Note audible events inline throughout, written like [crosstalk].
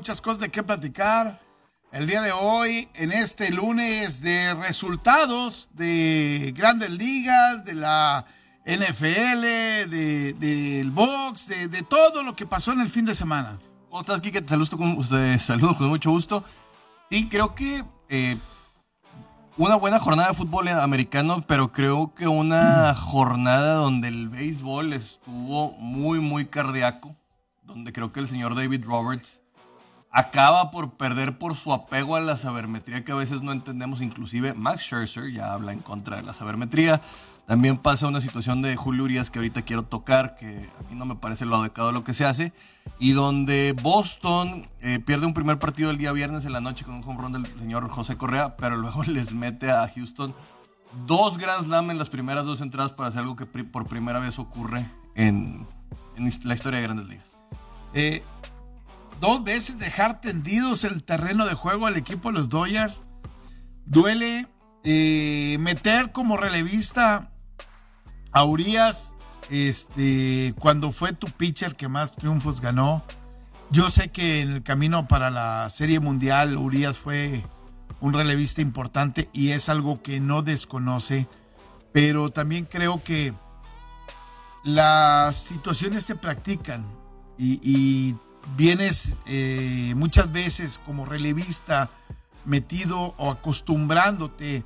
muchas cosas de qué platicar. El día de hoy, en este lunes de resultados de grandes ligas, de la NFL, de, del box, de, de todo lo que pasó en el fin de semana. ¿Cómo estás, Kike? Te saludo con, te saludo con mucho gusto. Sí, creo que eh, una buena jornada de fútbol americano, pero creo que una jornada donde el béisbol estuvo muy, muy cardíaco, donde creo que el señor David Roberts acaba por perder por su apego a la sabermetría que a veces no entendemos, inclusive Max Scherzer ya habla en contra de la sabermetría. También pasa una situación de Julio Urias que ahorita quiero tocar, que a mí no me parece lo adecuado lo que se hace, y donde Boston eh, pierde un primer partido el día viernes en la noche con un home run del señor José Correa, pero luego [laughs] les mete a Houston dos Grand Slam en las primeras dos entradas para hacer algo que por primera vez ocurre en, en la historia de Grandes Ligas. Eh, dos veces dejar tendidos el terreno de juego al equipo de los Dodgers. Duele eh, meter como relevista a Urias este, cuando fue tu pitcher que más triunfos ganó. Yo sé que en el camino para la Serie Mundial Urias fue un relevista importante y es algo que no desconoce, pero también creo que las situaciones se practican y, y vienes eh, muchas veces como relevista metido o acostumbrándote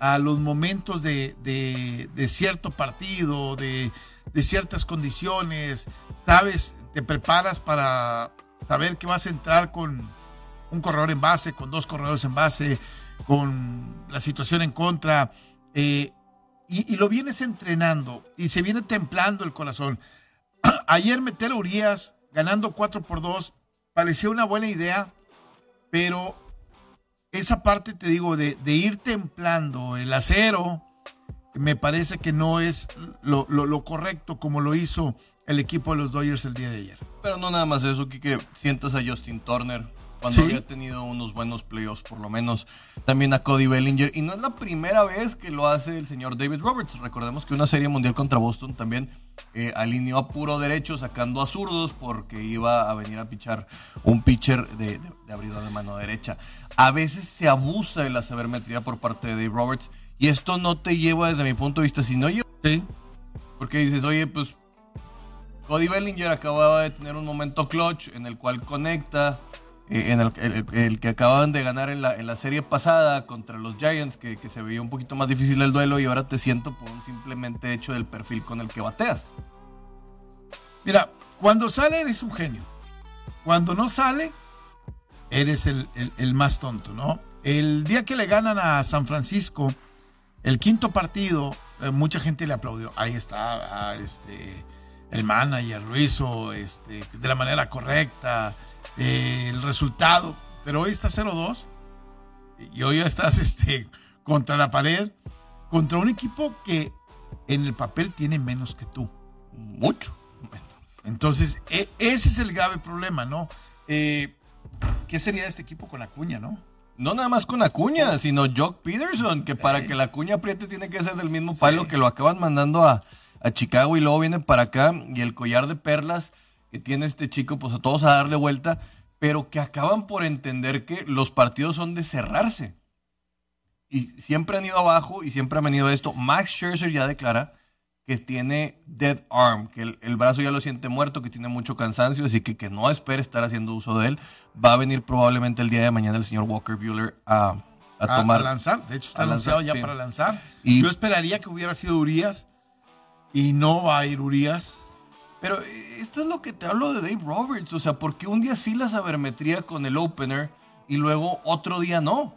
a los momentos de, de- de cierto partido, de, de ciertas condiciones, sabes, te preparas para saber que vas a entrar con un corredor en base, con dos corredores en base, con la situación en contra, eh, y, y lo vienes entrenando y se viene templando el corazón. [clears throat] Ayer meter a Urias ganando 4 por 2 parecía una buena idea, pero esa parte, te digo, de, ir templando el acero, me parece que no es lo correcto como lo hizo el equipo de los Dodgers el día de ayer. Pero no nada más eso, Kike, sientas a Justin Turner cuando Sí. había tenido unos buenos playoffs por lo menos, también a Cody Bellinger, y no es la primera vez que lo hace el señor David Roberts, recordemos que una serie mundial contra Boston también eh, alineó a puro derecho sacando a zurdos porque iba a venir a pichar un pitcher de, de, de abridor de mano derecha. A veces se abusa de la sabermetría por parte de Dave Roberts, y esto no te lleva desde mi punto de vista, sino yo, Sí. porque dices, oye, pues Cody Bellinger acababa de tener un momento clutch en el cual conecta, eh, en el, que acababan de ganar en la, en la serie pasada contra los Giants, que, que se veía un poquito más difícil el duelo y ahora te siento por un simplemente hecho del perfil con el que bateas. Mira, cuando sale eres un genio. Cuando no sale, eres el, el- el más tonto, ¿no? El día que le ganan a San Francisco, el quinto partido, eh, mucha gente le aplaudió. Ahí está, ah, este, el manager lo hizo este, de la manera correcta, eh, el resultado. Pero hoy está 0-2 y hoy ya estás [laughs] este, contra la pared, contra un equipo que en el papel tiene menos que tú. Mucho. Entonces, e- ese es el grave problema, ¿no? Eh, ¿Qué sería este equipo con Acuña, no? No nada más con Acuña, sino Jock Peterson, que para Eh. que la Acuña apriete tiene que ser del mismo palo que lo acaban mandando a, a Chicago y luego viene para acá y el collar de perlas que tiene este chico, pues a todos a darle vuelta, pero que acaban por entender que los partidos son de cerrarse. Y siempre han ido abajo y siempre han venido esto. Max Scherzer ya declara que tiene dead arm, que el, el brazo ya lo siente muerto, que tiene mucho cansancio, así que que no espere estar haciendo uso de él. Va a venir probablemente el día de mañana el señor Walker Bueller a, a A, tomar. a lanzar. De hecho, está anunciado ya sí. para lanzar. Y- Yo esperaría que hubiera sido Urias y no va a ir Urias. Pero eh, esto es lo que te hablo de Dave Roberts, o sea, porque un día sí la sabermetría con el opener y luego otro día no.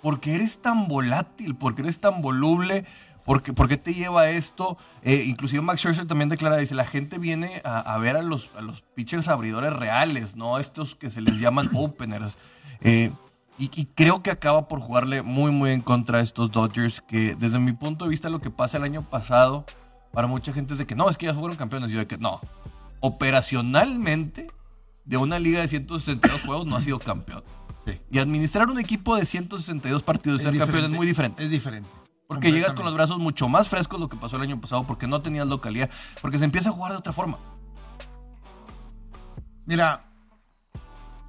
Porque eres tan volátil, porque eres tan voluble, porque, porque te lleva esto. Eh, inclusive Max Scherzer también declara, dice, la gente viene a, a ver a los, a los pitchers abridores reales, no estos que se les llaman [clears throat] openers. Eh, Y, y creo que acaba por jugarle muy, muy en contra a estos Dodgers, que desde mi punto de vista lo que pasa el año pasado, para mucha gente es de que no, es que ya fueron campeones. Yo de que no, operacionalmente, de una liga de 162 juegos no ha sido campeón. Sí. Y administrar un equipo de 162 partidos y ser campeón es muy diferente. Es diferente. Porque llegas con los brazos mucho más frescos lo que pasó el año pasado, porque no tenías localidad, porque se empieza a jugar de otra forma. Mira,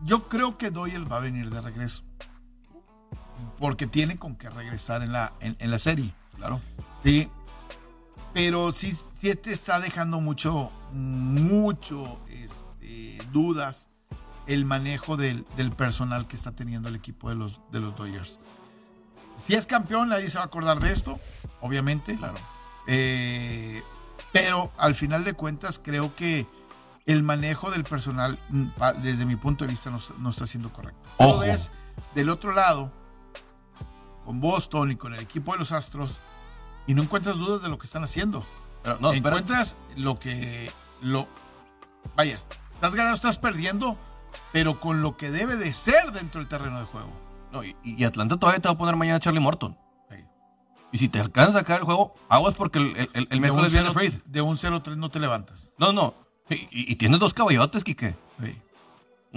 yo creo que Doyle va a venir de regreso. Porque tiene con qué regresar en la, en, en la serie. Claro. Sí. Pero sí, sí te está dejando mucho, mucho este, dudas el manejo del, del, personal que está teniendo el equipo de los, de los Dodgers. Si es campeón, nadie se va a acordar de esto, obviamente. Claro. Eh, pero al final de cuentas, creo que el manejo del personal, desde mi punto de vista, no, no está siendo correcto. Ojo. ves del otro lado, con Boston y con el equipo de los Astros, y no encuentras dudas de lo que están haciendo. Pero, no, encuentras pero... lo que. lo Vaya, estás ganando, estás perdiendo, pero con lo que debe de ser dentro del terreno de juego. No, y, y, Atlanta todavía te va a poner mañana Charlie Morton. Sí. Y si te alcanza a sacar el juego, aguas porque el, el, el miércoles viene Freed. De un 0-3 no te levantas. No, no. Y, y, y tienes dos caballotes, Quique. Sí.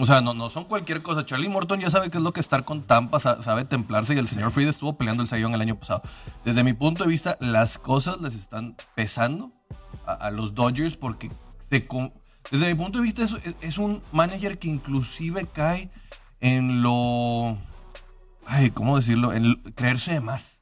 O sea, no, no son cualquier cosa. Charlie Morton ya sabe qué es lo que estar con Tampa, sabe templarse y el señor Freed estuvo peleando el sayón el año pasado. Desde mi punto de vista, las cosas les están pesando a, a los Dodgers porque se, desde mi punto de vista es, es, un manager que inclusive cae en lo... Ay, ¿cómo decirlo? En creerse de más.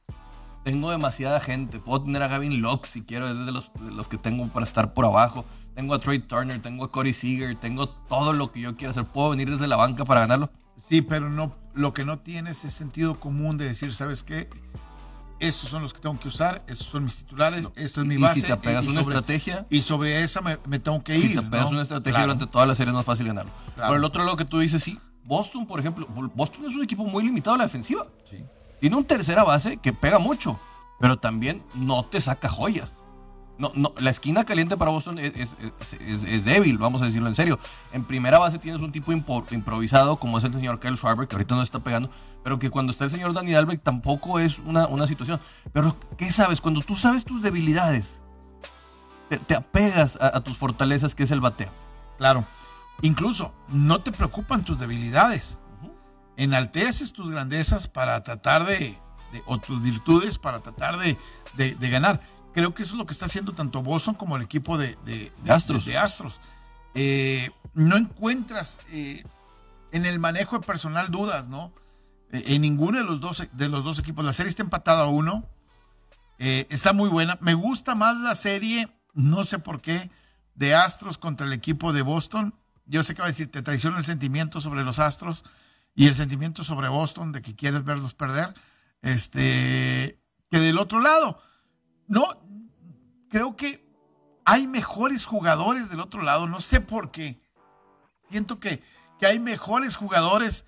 Tengo demasiada gente. Puedo tener a Gavin Locke si quiero, es de los, de los que tengo para estar por abajo. Tengo a Trey Turner, tengo a Corey Seager, tengo todo lo que yo quiero hacer. ¿Puedo venir desde la banca para ganarlo? Sí, pero no, lo que no tienes es sentido común de decir, ¿sabes qué? Esos son los que tengo que usar, esos son mis titulares, no. esta es mi y base. si te pegas y una sobre, estrategia. Y sobre esa me, me tengo que ir. Si te pegas ¿no? una estrategia Claro. durante toda la serie no es fácil ganarlo. Claro. Por el otro lado que tú dices, sí, Boston, por ejemplo, Boston es un equipo muy limitado a la defensiva. Sí. Tiene un tercera base que pega mucho, pero también no te saca joyas. No, no, la esquina caliente para Boston es, es, es, es, débil, vamos a decirlo en serio. En primera base tienes un tipo improvisado como es el señor Kyle Schwarber, que ahorita no está pegando, pero que cuando está el señor Danny Dalbeck tampoco es una, una situación. Pero, ¿qué sabes? Cuando tú sabes tus debilidades, te, te apegas a, a, tus fortalezas, que es el bateo. Claro. Incluso, no te preocupan tus debilidades. Uh -huh. Enalteces tus grandezas para tratar de, de, o tus virtudes para tratar de, de, de ganar creo que eso es lo que está haciendo tanto Boston como el equipo de, de, de Astros. De, Astros. Eh, no encuentras eh, en el manejo de personal dudas, ¿no? Eh, en ninguno de los, dos, de los dos equipos. La serie está empatada a uno. Está muy buena. Me gusta más la serie, no sé por qué, de Astros contra el equipo de Boston. Yo sé que va a decir, te traiciona el sentimiento sobre los Astros y el sentimiento sobre Boston de que quieres verlos perder. Este, que del otro lado no, creo que hay mejores jugadores del otro lado, no sé por qué. Siento que, que hay mejores jugadores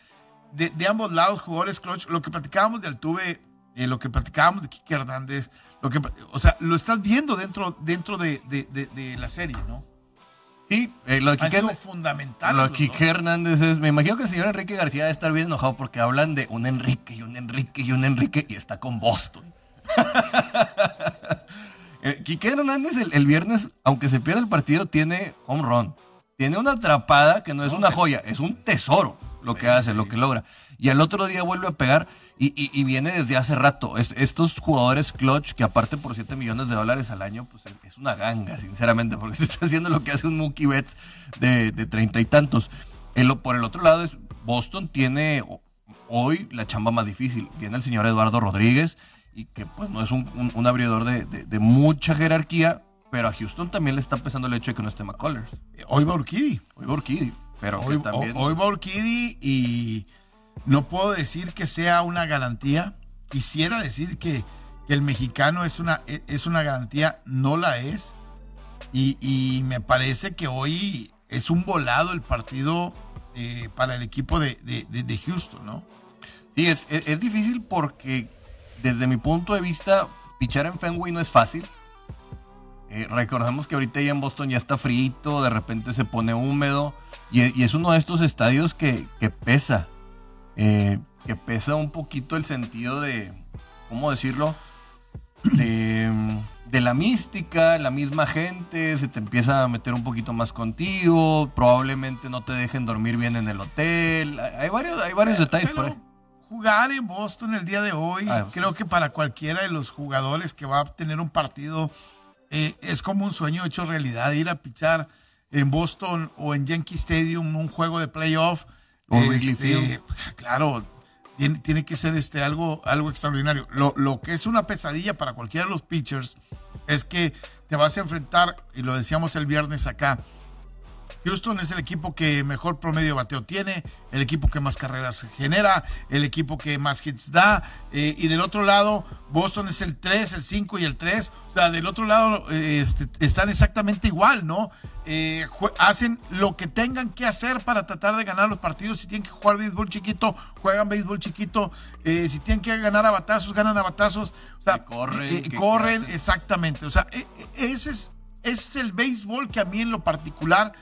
de, de, ambos lados, jugadores clutch. Lo que platicábamos de Altuve, eh, lo que platicábamos de Kike Hernández, lo que, o sea, lo estás viendo dentro, dentro de, de, de la serie, ¿no? Sí, eh, lo de sido fundamental. Lo de Kike Hernández es. Me imagino que el señor Enrique García debe estar bien enojado porque hablan de un Enrique y un Enrique y un Enrique y está con Boston. [laughs] Eh, Quique Hernández el, el, viernes, aunque se pierda el partido, tiene home run. Tiene una atrapada que no es una joya, es un tesoro lo que hace, lo que logra. Y al otro día vuelve a pegar y, y, y viene desde hace rato. Es, estos jugadores clutch, que aparte por 7 millones de dólares al año, pues es una ganga, sinceramente, porque [laughs] se está haciendo lo que hace un Mookie Betts de treinta y tantos. El, por el otro lado, es Boston tiene hoy la chamba más difícil. Viene el señor Eduardo Rodríguez y que pues no es un, un, un abridor de, de, de, mucha jerarquía, pero a Houston también le está pesando el hecho de que no esté McCullers. Hoy va Urquidi. Hoy va Urquidi, pero hoy, también... hoy va Urquidi y no puedo decir que sea una garantía. Quisiera decir que, que el mexicano es una, es una garantía, no la es. Y, y me parece que hoy es un volado el partido eh, para el equipo de, de, de, Houston, ¿no? Sí, es, es, es difícil porque desde mi punto de vista, pichar en Fenway no es fácil. Eh, recordamos que ahorita ya en Boston ya está frito, de repente se pone húmedo y, y es uno de estos estadios que, que pesa. Eh, que pesa un poquito el sentido de, ¿cómo decirlo? De, de la mística, la misma gente, se te empieza a meter un poquito más contigo, probablemente no te dejen dormir bien en el hotel, hay varios, hay varios detalles por ahí. Jugar en Boston el día de hoy, Ah, creo que para cualquiera de los jugadores que va a tener un partido, eh, es como un sueño hecho realidad, ir a pichar en Boston o en Yankee Stadium un juego de playoff. O este. [laughs] Claro, tiene, tiene que ser este algo, algo extraordinario. Lo, lo que es una pesadilla para cualquiera de los pitchers es que te vas a enfrentar, y lo decíamos el viernes acá, Houston es el equipo que mejor promedio de bateo tiene, el equipo que más carreras genera, el equipo que más hits da. eh, y del otro lado, Boston es el 3, el 5 y el 3. O sea, del otro lado eh, este, están exactamente igual, ¿no? Eh, hacen lo que tengan que hacer para tratar de ganar los partidos. Si tienen que jugar béisbol chiquito, juegan béisbol chiquito. Si tienen que ganar a batazos, ganan a batazos. O sea, Que corren, que- corren, que exactamente. O sea, e- e- ese es, ese es el béisbol que a mí en lo particular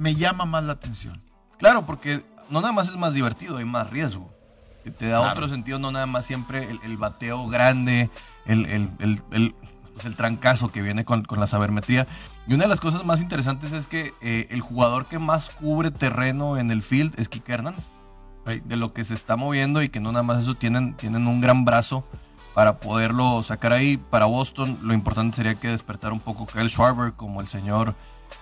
me llama más la atención. Claro, porque no nada más es más divertido, hay más riesgo. Que te da Claro. otro sentido, no nada más siempre el, el bateo grande, el, el, el, el- pues, el trancazo que viene con, con la sabermetría. Y una de las cosas más interesantes es que eh, el jugador que más cubre terreno en el field es Kike Hernández. De lo que se está moviendo y que no nada más eso tienen, tienen un gran brazo para poderlo sacar ahí. Para Boston lo importante sería que despertar un poco Kyle Schwarber como el señor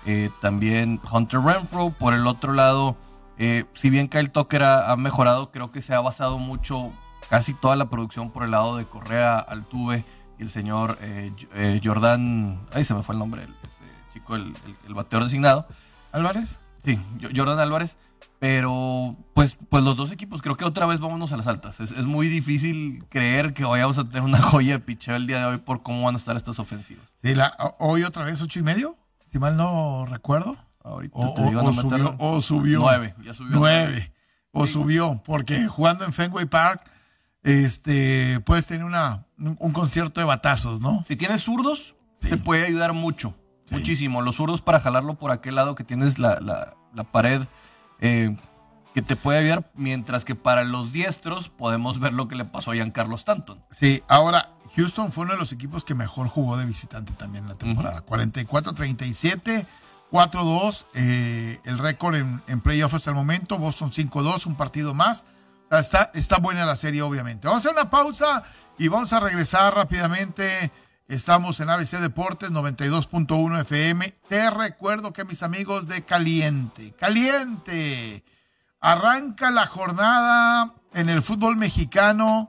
eh, también Hunter Renfro. Por el otro lado, eh, si bien Kyle Tucker ha, ha mejorado, creo que se ha basado mucho, casi toda la producción por el lado de Correa, Altuve y el señor eh, eh, Jordan. Ahí se me fue el nombre, el, este chico, el, el, el bateador designado. Álvarez. Sí, Jo- Jordan Álvarez. Pero, pues, pues los dos equipos, creo que otra vez vámonos a las altas. Es, es muy difícil creer que vayamos a tener una joya de picheo el día de hoy por cómo van a estar estas ofensivas. Sí, la- hoy otra vez ocho y medio, si mal no recuerdo. Ahorita O, te digo, o- no o me subió, o subió. Nueve, ya subió. a Nueve. O Sí. subió, porque jugando en Fenway Park, este, puedes tener una, un, un concierto de batazos, ¿no? Si tienes zurdos, Sí. te puede ayudar mucho. Sí. Muchísimo. Los zurdos para jalarlo por aquel lado que tienes la, la- la pared eh, que te puede ayudar. Mientras que para los diestros podemos ver lo que le pasó a Giancarlo Stanton. Sí, ahora, Houston fue uno de los equipos que mejor jugó de visitante también en la temporada. 44-37, 4-2, eh, el récord en, en playoff hasta el momento. Boston 5-2, un partido más. O sea, está, está buena la serie, obviamente. Vamos a hacer una pausa y vamos a regresar rápidamente. Estamos en ABC Deportes 92.1 FM. Te recuerdo que mis amigos de Caliente, Caliente, arranca la jornada en el fútbol mexicano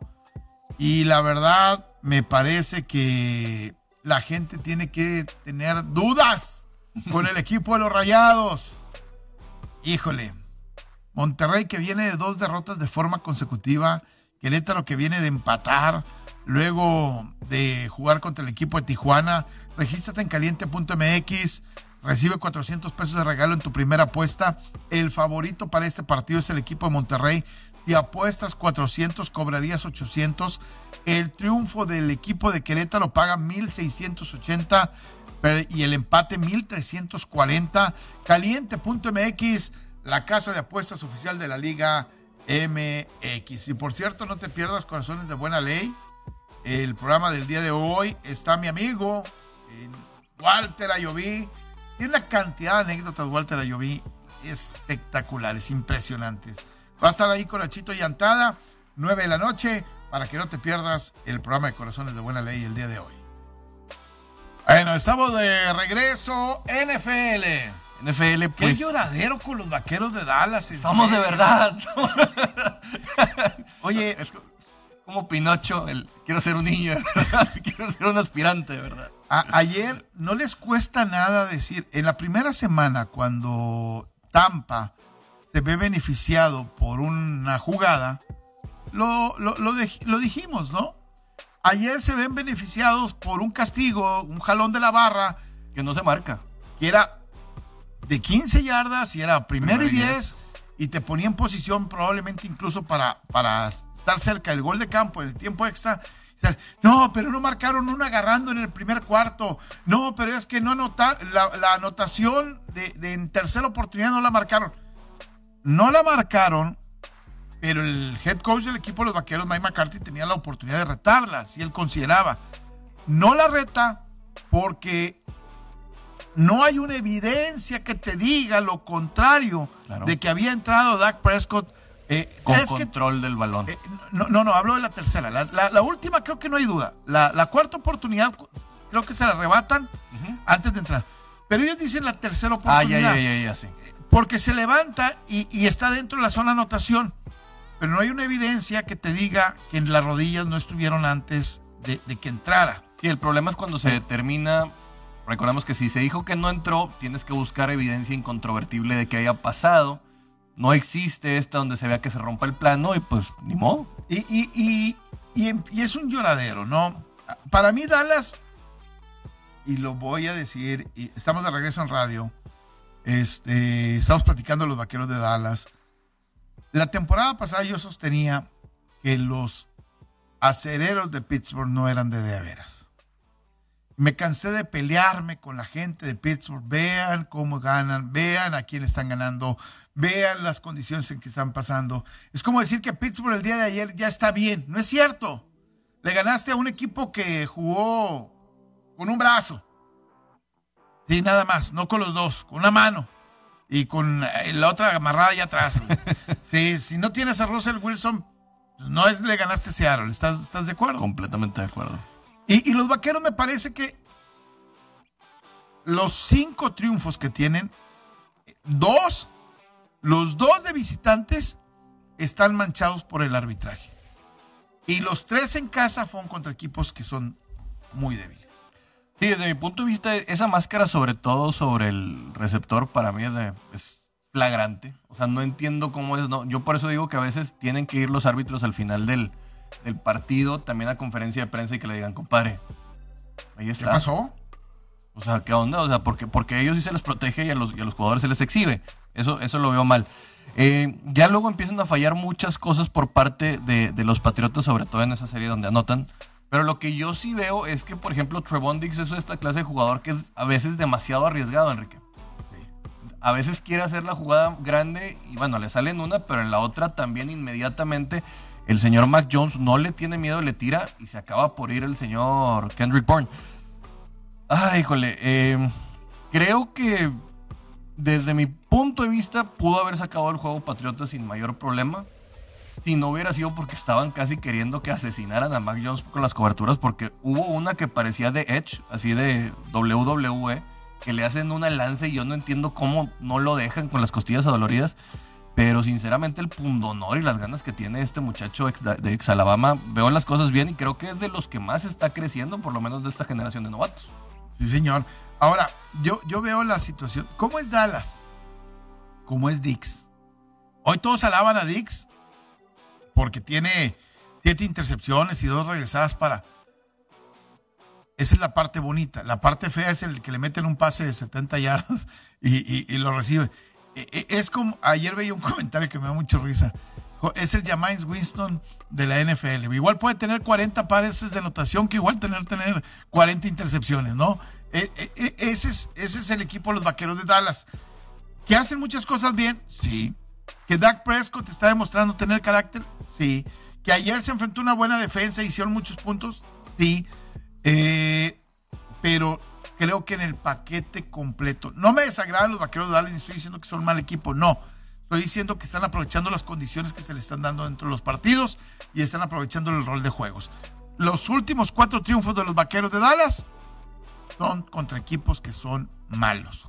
y la verdad me parece que la gente tiene que tener dudas con el equipo de los Rayados. Híjole, Monterrey que viene de dos derrotas de forma consecutiva, Querétaro que viene de empatar, luego de jugar contra el equipo de Tijuana, regístrate en caliente.mx, recibe 400 pesos de regalo en tu primera apuesta. El favorito para este partido es el equipo de Monterrey. Si apuestas 400, cobrarías 800. El triunfo del equipo de Querétaro paga 1680 pero- y el empate 1340. Caliente.mx, la casa de apuestas oficial de la Liga MX. Y por cierto, no te pierdas Corazones de Buena Ley. El programa del día de hoy está mi amigo eh, Walter Ayoví. Tiene una cantidad de anécdotas, Walter Ayoví, espectaculares, impresionantes. Va a estar ahí con Nachito y Antada, 9 de la noche, para que no te pierdas el programa de Corazones de Buena Ley el día de hoy. Bueno, estamos de regreso. NFL. NFL, Qué pues. lloradero con los vaqueros de Dallas. en Somos de verdad. [laughs] Oye, Es como Pinocho, el quiero ser un niño, verdad. [laughs] quiero ser un aspirante, de verdad. A- ayer no les cuesta nada decir, en la primera semana cuando Tampa se ve beneficiado por una jugada, lo, lo, lo dijimos, ¿no? Ayer se ven beneficiados por un castigo, un jalón de la barra, Que no se marca. que era de 15 yardas y era primero y Primero y 10 y te ponía en posición probablemente incluso para, para estar cerca del gol de campo, del tiempo extra. No, pero no marcaron un agarrando en el primer cuarto. No, pero es que no anotaron. La, la anotación de, de en tercera oportunidad no la marcaron. No la marcaron pero el head coach del equipo de los vaqueros, Mike McCarthy, tenía la oportunidad de retarla, si él consideraba. No la reta porque no hay una evidencia que te diga lo contrario Claro. de que había entrado Dak Prescott. Eh, Con que- control del balón. eh, no, no, no, hablo de la tercera. La, la- la última creo que no hay duda. La, la cuarta oportunidad creo que se la arrebatan antes de entrar. Pero ellos dicen la tercera Ah, ya, oportunidad. ya, ya, ya, sí. Porque se levanta y, y está dentro de la zona anotación. Pero no hay una evidencia que te diga que en las rodillas no estuvieron antes de, de que entrara. Sí, el problema es cuando se determina. Recordemos que si se dijo que no entró, tienes que buscar evidencia incontrovertible de que haya pasado. No existe esta donde se vea que se rompa el plano y pues ni modo. Y, y- y- y em- y es un lloradero, ¿no? Para mí Dallas, y lo voy a decir, y estamos de regreso en radio, este, estamos platicando de los vaqueros de Dallas. La temporada pasada yo sostenía que los acereros de Pittsburgh no eran de de veras. Me cansé de pelearme con la gente de Pittsburgh. Vean cómo ganan, vean a quién están ganando, vean las condiciones en que están pasando. Es como decir que Pittsburgh el día de ayer ya está bien. No es cierto. Le ganaste a un equipo que jugó con un brazo. Sí, nada más, no con los dos, con una mano. Y con eh, la otra amarrada allá atrás. [laughs] Sí, si no tienes a Russell Wilson, pues no es le ganaste a Seattle. ¿Estás, ¿Estás de acuerdo? Completamente de acuerdo. Y, los vaqueros me parece que los cinco triunfos que tienen, dos, los dos de visitantes están manchados por el arbitraje. Y los tres en casa fueron contra equipos que son muy débiles. Sí, desde mi punto de vista, esa máscara, sobre todo sobre el receptor, para mí es, de- es flagrante. O sea, no entiendo cómo es. Yo por eso digo que a veces tienen que ir los árbitros al final del, del partido, también a conferencia de prensa y que le digan, compadre, ahí ¿Qué está. pasó? O sea, ¿qué onda? O sea, porque, porque a ellos sí se les protege y a los, y a los jugadores se les exhibe. Eso, eso lo veo mal. Eh, ya luego empiezan a fallar muchas cosas por parte de, de los Patriotas, sobre todo en esa serie donde anotan. Pero lo que yo sí veo es que, por ejemplo, Trevon Diggs es esta clase de jugador que es a veces demasiado arriesgado, Enrique. A veces quiere hacer la jugada grande y bueno, le sale en una, pero en la otra también inmediatamente el señor Mac Jones no le tiene miedo, le tira y se acaba por ir el señor Kendrick Bourne. Ay, híjole, eh, creo que desde mi punto de vista pudo haber sacado el juego Patriota sin mayor problema. Si no hubiera sido porque estaban casi queriendo que asesinaran a Mac Jones con las coberturas, porque hubo una que parecía de Edge, así de WWE, que le hacen una lance y yo no entiendo cómo no lo dejan con las costillas adoloridas. Pero sinceramente el pundonor y las ganas que tiene este muchacho de ex Alabama, veo las cosas bien y creo que es de los que más está creciendo, por lo menos de esta generación de novatos. Sí, señor. Ahora, yo, yo veo la situación. ¿Cómo es Dallas? ¿Cómo es Dix? Hoy todos alaban a Dix porque tiene siete intercepciones y dos regresadas para. Esa es la parte bonita. La parte fea es el que le meten un pase de 70 yardas y lo recibe. E- e- Es como, ayer veía un [laughs] comentario que me da mucha risa. Es el James Winston de la NFL. Igual puede tener 40 pares de anotación que igual tener, tener 40 intercepciones, ¿no? E- e- e- ese, es, ese es el equipo de los vaqueros de Dallas. ¿Que hacen muchas cosas bien? Sí. ¿Que Dak Prescott está demostrando tener carácter? Sí. ¿Que ayer se enfrentó a una buena defensa y hicieron muchos puntos? Sí. Eh, pero creo que en el paquete completo. No me desagradan los vaqueros de Dallas, ni estoy diciendo que son mal equipo, no. Estoy diciendo que están aprovechando las condiciones que se le están dando dentro de los partidos y están aprovechando el rol de juegos. Los últimos cuatro triunfos de los vaqueros de Dallas son contra equipos que son malos.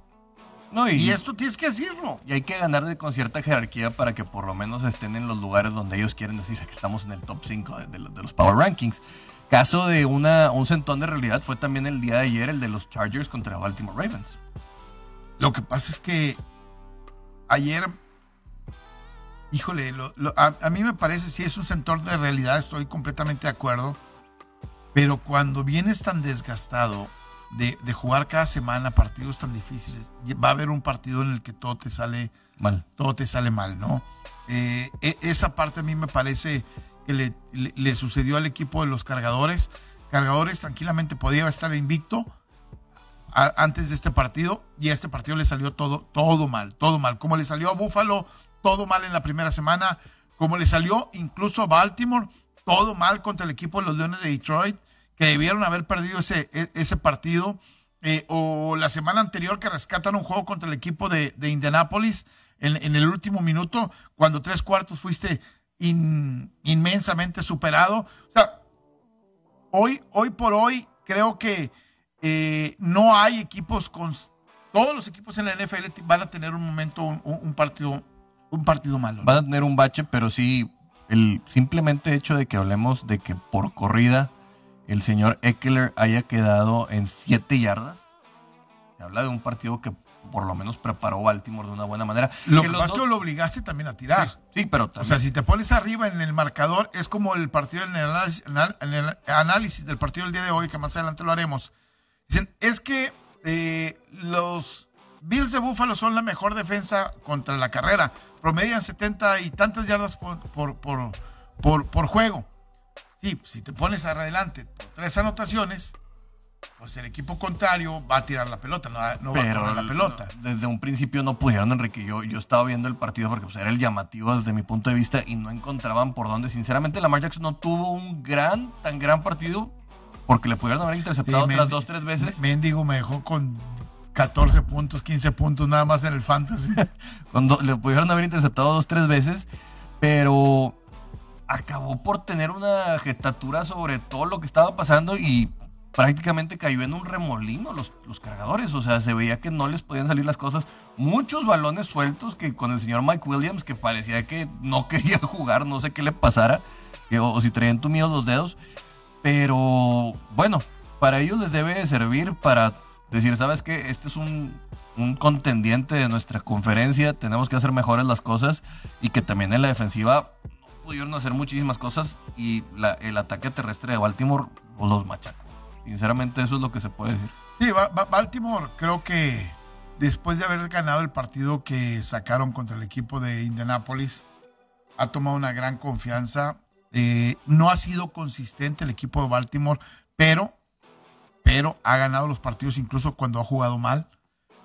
No, Y esto tienes que decirlo. Y hay que ganar de, con cierta jerarquía para que por lo menos estén en los lugares donde ellos quieren decir que estamos en el top 5 de, de los- de los Power Rankings. Caso de una, un centón de realidad fue también el día de ayer el de los Chargers contra Baltimore Ravens. Lo que pasa es que ayer, híjole, lo- lo- a, a mí me parece, si es un sector de realidad, estoy completamente de acuerdo, pero cuando vienes tan desgastado de, de jugar cada semana partidos tan difíciles, va a haber un partido en el que todo te sale Mal. todo te sale mal, ¿no? Eh, e- esa parte a mí me parece que le, sucedió al equipo de los cargadores. Cargadores tranquilamente podía estar invicto antes de este partido y a este partido le salió todo, todo mal, todo mal. Como le salió a Búfalo, todo mal en la primera semana, como le salió incluso a Baltimore, todo mal contra el equipo de los Leones de Detroit, que debieron haber perdido ese, e, ese partido, eh, o la semana anterior que rescatan un juego contra el equipo de, de Indianapolis en, el último minuto, cuando tres cuartos fuiste inmensamente superado. O sea, hoy, hoy por hoy creo que eh, no hay equipos con... Todos los equipos en la NFL van a tener un momento, un, partido, un partido malo. Van a tener un bache, pero sí, el simplemente hecho de que hablemos de que por corrida el señor Eckler haya quedado en siete yardas, se habla de un partido que por lo menos preparó Baltimore de una buena manera. Lo que, pasa es que lo obligaste también a tirar. Sí, pero O sea, si te pones arriba en el marcador, es como el partido en el, análisis, del partido del día de hoy, que más adelante lo haremos. Dicen, es que eh, los Bills de Buffalo son la mejor defensa contra la carrera. Promedian 70 y tantas yardas por, por, por, por juego. Sí, si te pones adelante tres anotaciones, pues el equipo contrario va a tirar la pelota, no, va a poner la pelota. desde un principio no pudieron, Enrique. Yo, yo estaba viendo el partido porque pues, era el llamativo desde mi punto de vista y no encontraban por dónde. Sinceramente, Lamar Jackson no tuvo un gran, tan gran partido porque le pudieron haber interceptado otras dos, tres veces. Mendigo me dejó con 14 puntos, 15 puntos nada más en el fantasy. [laughs] Cuando le pudieron haber interceptado dos, tres veces, pero acabó por tener una jetatura sobre todo lo que estaba pasando y prácticamente cayó en un remolino los, los cargadores. O sea, se veía que no les podían salir las cosas. Muchos balones sueltos que con el señor Mike Williams, que parecía que no [laughs] quería jugar, no sé qué le pasara, o, si traían tumidos los dedos. Pero bueno, para ellos les debe servir para decir, ¿sabes qué? Este es un, un contendiente de nuestra conferencia, tenemos que hacer mejores las cosas y que también en la defensiva pudieron hacer muchísimas cosas y el ataque terrestre de Baltimore los machacó. Sinceramente eso es lo que se puede decir. Sí, Baltimore creo que después de haber ganado el partido que sacaron contra el equipo de Indianapolis, ha tomado una gran confianza. Eh, no ha sido consistente el equipo de Baltimore, pero, pero ha ganado los partidos incluso cuando ha jugado mal.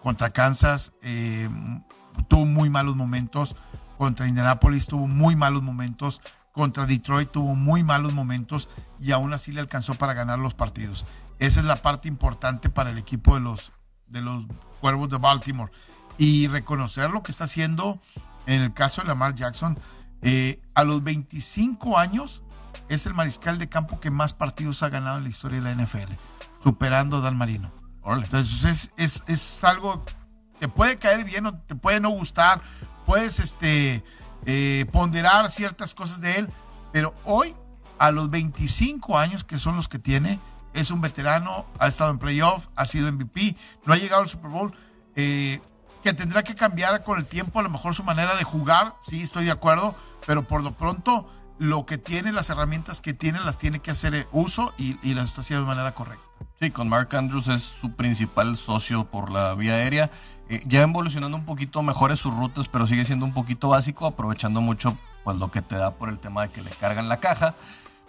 Contra Kansas eh, tuvo muy malos momentos. Contra Indianapolis tuvo muy malos momentos. Contra Detroit tuvo muy malos momentos y aún así le alcanzó para ganar los partidos. Esa es la parte importante para el equipo de los, de los Cuervos de Baltimore. Y reconocer lo que está haciendo en el caso de Lamar Jackson. Eh, a los 25 años es el mariscal de campo que más partidos ha ganado en la historia de la NFL, superando a Dan Marino. Entonces es, es, algo, te puede caer bien o te puede no gustar, puedes este, eh, ponderar ciertas cosas de él, pero hoy, a los 25 años que son los que tiene, es un veterano, ha estado en playoff, ha sido MVP, no ha llegado al Super Bowl, eh, que tendrá que cambiar con el tiempo a lo mejor su manera de jugar, sí, estoy de acuerdo, pero por lo pronto lo que tiene, las herramientas que tiene, las tiene que hacer uso y, y las está haciendo de manera correcta. Sí, con Mark Andrews es su principal socio por la vía aérea. Eh, ya evolucionando un poquito mejores sus rutas, pero sigue siendo un poquito básico, aprovechando mucho pues lo que te da por el tema de que le cargan la caja.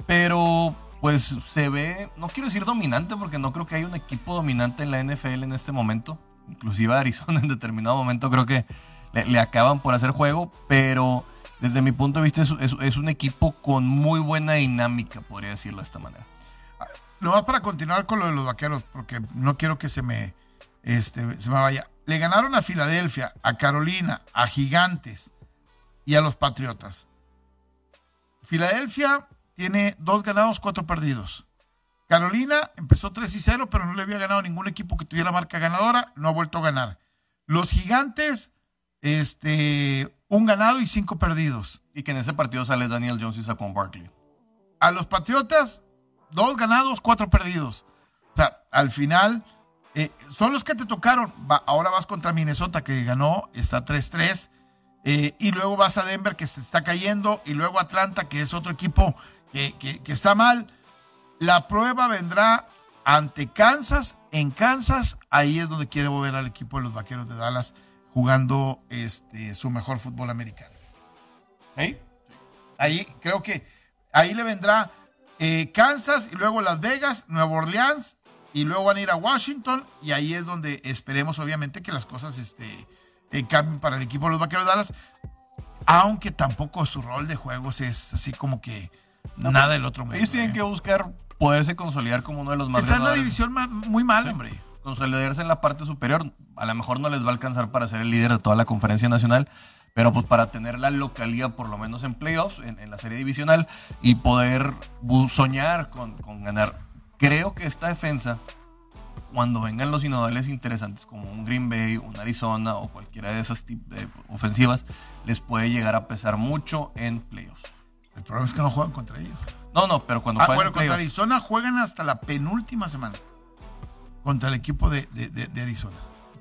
Pero pues se ve, no quiero decir dominante, porque no creo que haya un equipo dominante en la NFL en este momento. Inclusive Arizona [laughs] en determinado momento creo que le, acaban por hacer juego, pero desde mi punto de vista es, un equipo con muy buena dinámica, podría decirlo de esta manera. Lo más para continuar con lo de los vaqueros, porque no quiero que se me, este, se me vaya. Le ganaron a Filadelfia, a Carolina, a Gigantes y a los Patriotas. Filadelfia tiene dos ganados, cuatro perdidos. Carolina empezó 3 y 0, pero no le había ganado ningún equipo que tuviera marca ganadora, no ha vuelto a ganar. Los Gigantes, este, un ganado y cinco perdidos. Y que en ese partido sale Daniel Jones y Saquon Barkley. A los Patriotas, dos ganados, cuatro perdidos. O sea, al final, eh, son los que te tocaron. ahora vas contra Minnesota, que ganó, está 3-3. Eh, y luego vas a Denver, que se está cayendo. Y luego Atlanta, que es otro equipo que, está mal. La prueba vendrá ante Kansas. En Kansas, ahí es donde quiere volver al equipo de los Vaqueros de Dallas jugando este, su mejor fútbol americano. Ahí creo que ahí le vendrá eh, Kansas y luego Las Vegas, Nueva Orleans y luego van a ir a Washington y ahí es donde esperemos obviamente que las cosas este, eh, cambien para el equipo de los Vaqueros de Dallas. aunque tampoco su rol de juegos es así como que nada del otro mundo. Ellos tienen ¿eh? que buscar poderse consolidar como uno de los más Está en una ganadores. división muy mal, Sí. hombre. consolidarse en la parte superior. A lo mejor no les va a alcanzar para ser el líder de toda la conferencia nacional, pero pues para tener la localía por lo menos en playoffs, en, en la serie divisional, y poder soñar con, con ganar. Creo que esta defensa, cuando vengan los inodales interesantes como un Green Bay, un Arizona o cualquiera de esas de ofensivas, les puede llegar a pesar mucho en playoffs. El problema es que no juegan contra ellos. No, no, pero cuando Ah, jueguen bueno, en contra Arizona juegan hasta la penúltima semana. Contra el equipo de, de- de- de Arizona.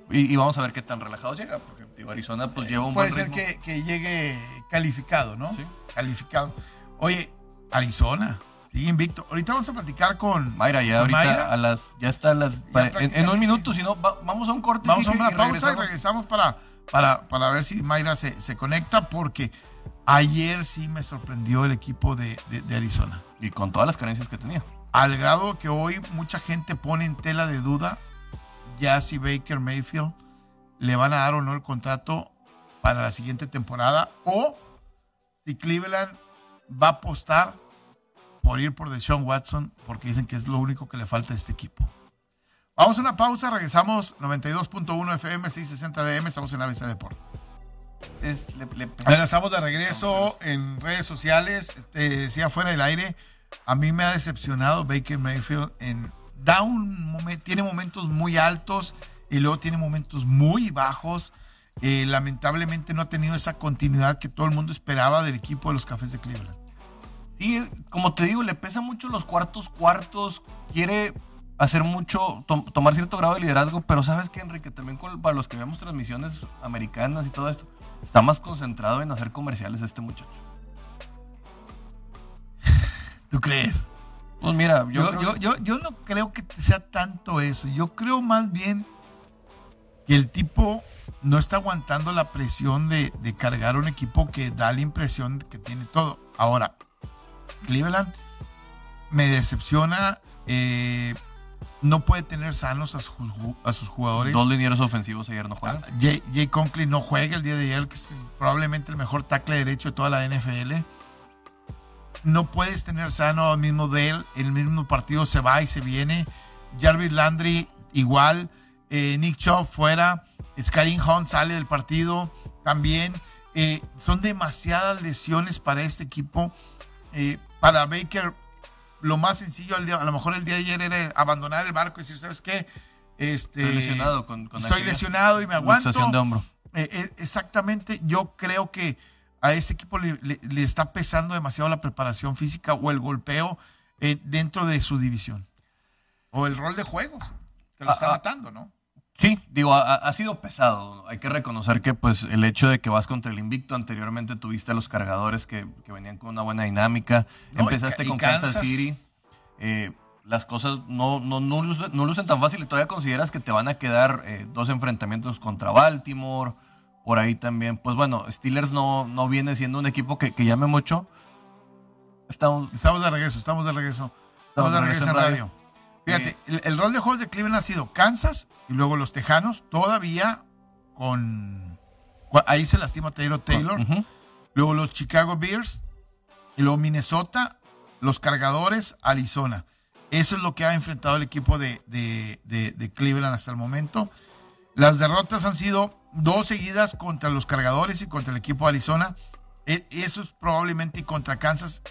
y, y vamos a ver qué tan relajados llega, porque digo, Arizona pues lleva un Puede buen ser ritmo. que, que llegue calificado, ¿no? Sí. Calificado. Oye, Arizona, sigue invicto. Ahorita vamos a platicar con. Mayra, ya con ahorita Mayra. a las, ya está a las, en, un minuto, si no, va- vamos a un corte. Vamos a una pausa y regresamos. regresamos para, para, para ver si Mayra se, se conecta, porque ayer sí me sorprendió el equipo de, de- de Arizona. Y con todas las carencias que tenía. Al grado que hoy mucha gente pone en tela de duda ya si Baker Mayfield le van a dar o no el contrato para la siguiente temporada o si Cleveland va a apostar por ir por Deshaun Watson porque dicen que es lo único que le falta a este equipo. Vamos a una pausa, regresamos 92.1 FM 660 DM, estamos en ABC Deportes. Es- le- le- de regreso en redes sociales. Decía fuera del aire, a mí me ha decepcionado Baker Mayfield en da un momen- tiene momentos muy altos y luego tiene momentos muy bajos. Eh, lamentablemente no ha tenido esa continuidad que todo el mundo esperaba del equipo de los Cafés de Cleveland. Sí, como te digo, le pesa mucho los cuartos cuartos, quiere hacer mucho, tom- tomar cierto grado de liderazgo, pero sabes que Enrique, también con- para los que vemos transmisiones americanas y todo esto, está más concentrado en hacer comerciales este muchacho. [laughs] ¿Tú crees? Pues mira, yo, Yo, creo yo, que- yo, yo no creo que sea tanto eso. Yo creo más bien que el tipo no está aguantando la presión de, de cargar un equipo que da la impresión que tiene todo. Ahora, Cleveland me decepciona. eh, no puede tener sanos a, sus ju- a sus jugadores. dos linieros ofensivos ayer no juegan. Ah, Jay, Jay Conklin no juega el día de ayer, que es probablemente el mejor tackle derecho de toda la NFL. No puedes tener sano al mismo Dale, el mismo partido se va y se viene. Jarvis Landry igual, eh, Nick Chubb fuera, Skyline Hunt sale del partido también. Eh, son demasiadas lesiones para este equipo. Eh, para Baker, lo más sencillo al día- a lo mejor el día de ayer era abandonar el barco y decir, ¿sabes qué? Este, Estoy lesionado con, con estoy aquella lesionado y me aguanto. luxación de hombro. Eh, eh, exactamente, yo creo que a ese equipo le, le- le está pesando demasiado la preparación física o el golpeo eh, dentro de su división. O el rol de juegos, que lo está Ah, ah. matando, ¿no? Sí, digo, ha, ha sido pesado. Hay que reconocer que pues el hecho de que vas contra el invicto, anteriormente tuviste a los cargadores que, que venían con una buena dinámica, No, empezaste y Ca- y con Kansas, Kansas. City, eh, las cosas no, no, no, lucen, no lucen tan fácil y todavía consideras que te van a quedar eh, dos enfrentamientos contra Baltimore, por ahí también, pues bueno, Steelers no, no viene siendo un equipo que, que llame mucho. Estamos, Estamos de regreso, estamos de regreso. Estamos de regreso en radio. Fíjate, el, el rol de juegos de Cleveland ha sido Kansas y luego los Tejanos, todavía con... Ahí se lastima Taylor Taylor. Luego los Chicago Bears, y luego Minnesota, los Cargadores, Arizona. Eso es lo que ha enfrentado el equipo de, de- de- de Cleveland hasta el momento. Las derrotas han sido dos seguidas contra los Cargadores y contra el equipo de Arizona. E- Eso es probablemente y contra Kansas.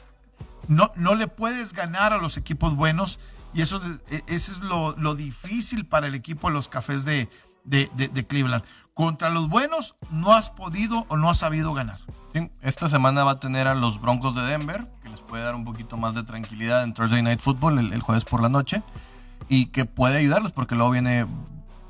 No, no le puedes ganar a los equipos buenos y eso, e- eso es lo, lo difícil para el equipo de los Cafés de, de- de- Cleveland. Contra los buenos no has podido o no has sabido ganar. Esta semana va a tener a los Broncos de Denver, que les puede dar un poquito más de tranquilidad en Thursday Night Football el, el jueves por la noche, y que puede ayudarlos porque luego viene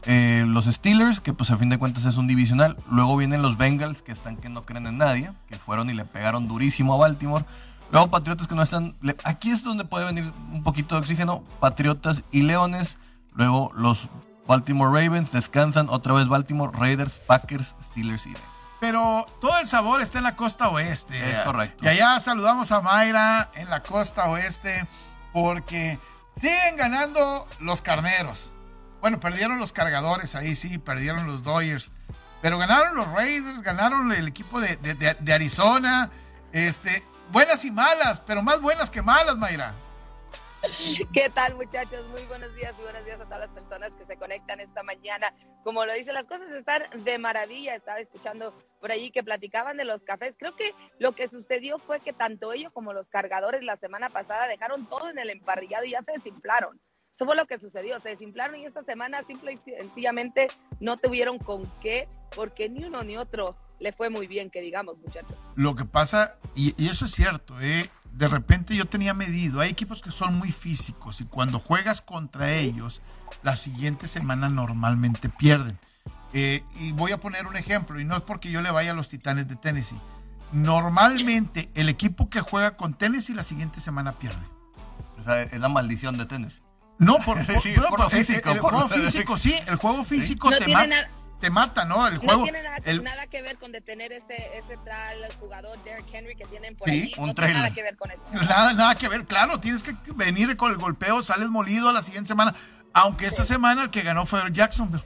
eh, los Steelers, que pues a fin de cuentas es un divisional, luego vienen los Bengals, que están que no creen en nadie, que fueron y le pegaron durísimo a Baltimore, luego Patriotas que no están, aquí es donde puede venir un poquito de oxígeno, Patriotas y Leones, luego los Baltimore Ravens descansan, otra vez Baltimore, Raiders, Packers, Steelers y. Pero todo el sabor está en la costa oeste. Es correcto. Y allá saludamos a Mayra en la costa oeste porque siguen ganando los carneros. Bueno, perdieron los cargadores ahí, sí, perdieron los Dodgers. Pero ganaron los Raiders, ganaron el equipo de, de Arizona. Este, buenas y malas, pero más buenas que malas, Mayra. ¿Qué tal muchachos? Muy buenos días y buenos días a todas las personas que se conectan esta mañana. Como lo dice, las cosas están de maravilla. Estaba escuchando por ahí que platicaban de los cafés. Creo que lo que sucedió fue que tanto ellos como los cargadores la semana pasada dejaron todo en el emparrillado y ya se desinflaron. Eso fue lo que sucedió. Se desinflaron y esta semana simple y sencillamente no tuvieron con qué, porque ni uno ni otro le fue muy bien, que digamos, muchachos. Lo que pasa, y, y eso es cierto, ¿eh? de repente yo tenía medido, hay equipos que son muy físicos y cuando juegas contra ellos, la siguiente semana normalmente pierden. Eh, y voy a poner un ejemplo, y no es porque yo le vaya a los Titanes de Tennessee. Normalmente el equipo que juega con Tennessee la siguiente semana pierde. O sea, es la maldición de Tennessee. No, por, [laughs] físico. El, juego físico, sí, el juego físico te mata te mata, ¿no? El juego. No tiene nada, que ver con detener ese, ese tal jugador Derrick Henry que tienen por ahí. no tiene nada que ver con eso. Nada, nada que ver, claro. Tienes que venir con el golpeo, sales molido a la siguiente semana. Aunque esta semana el que ganó fue Jacksonville.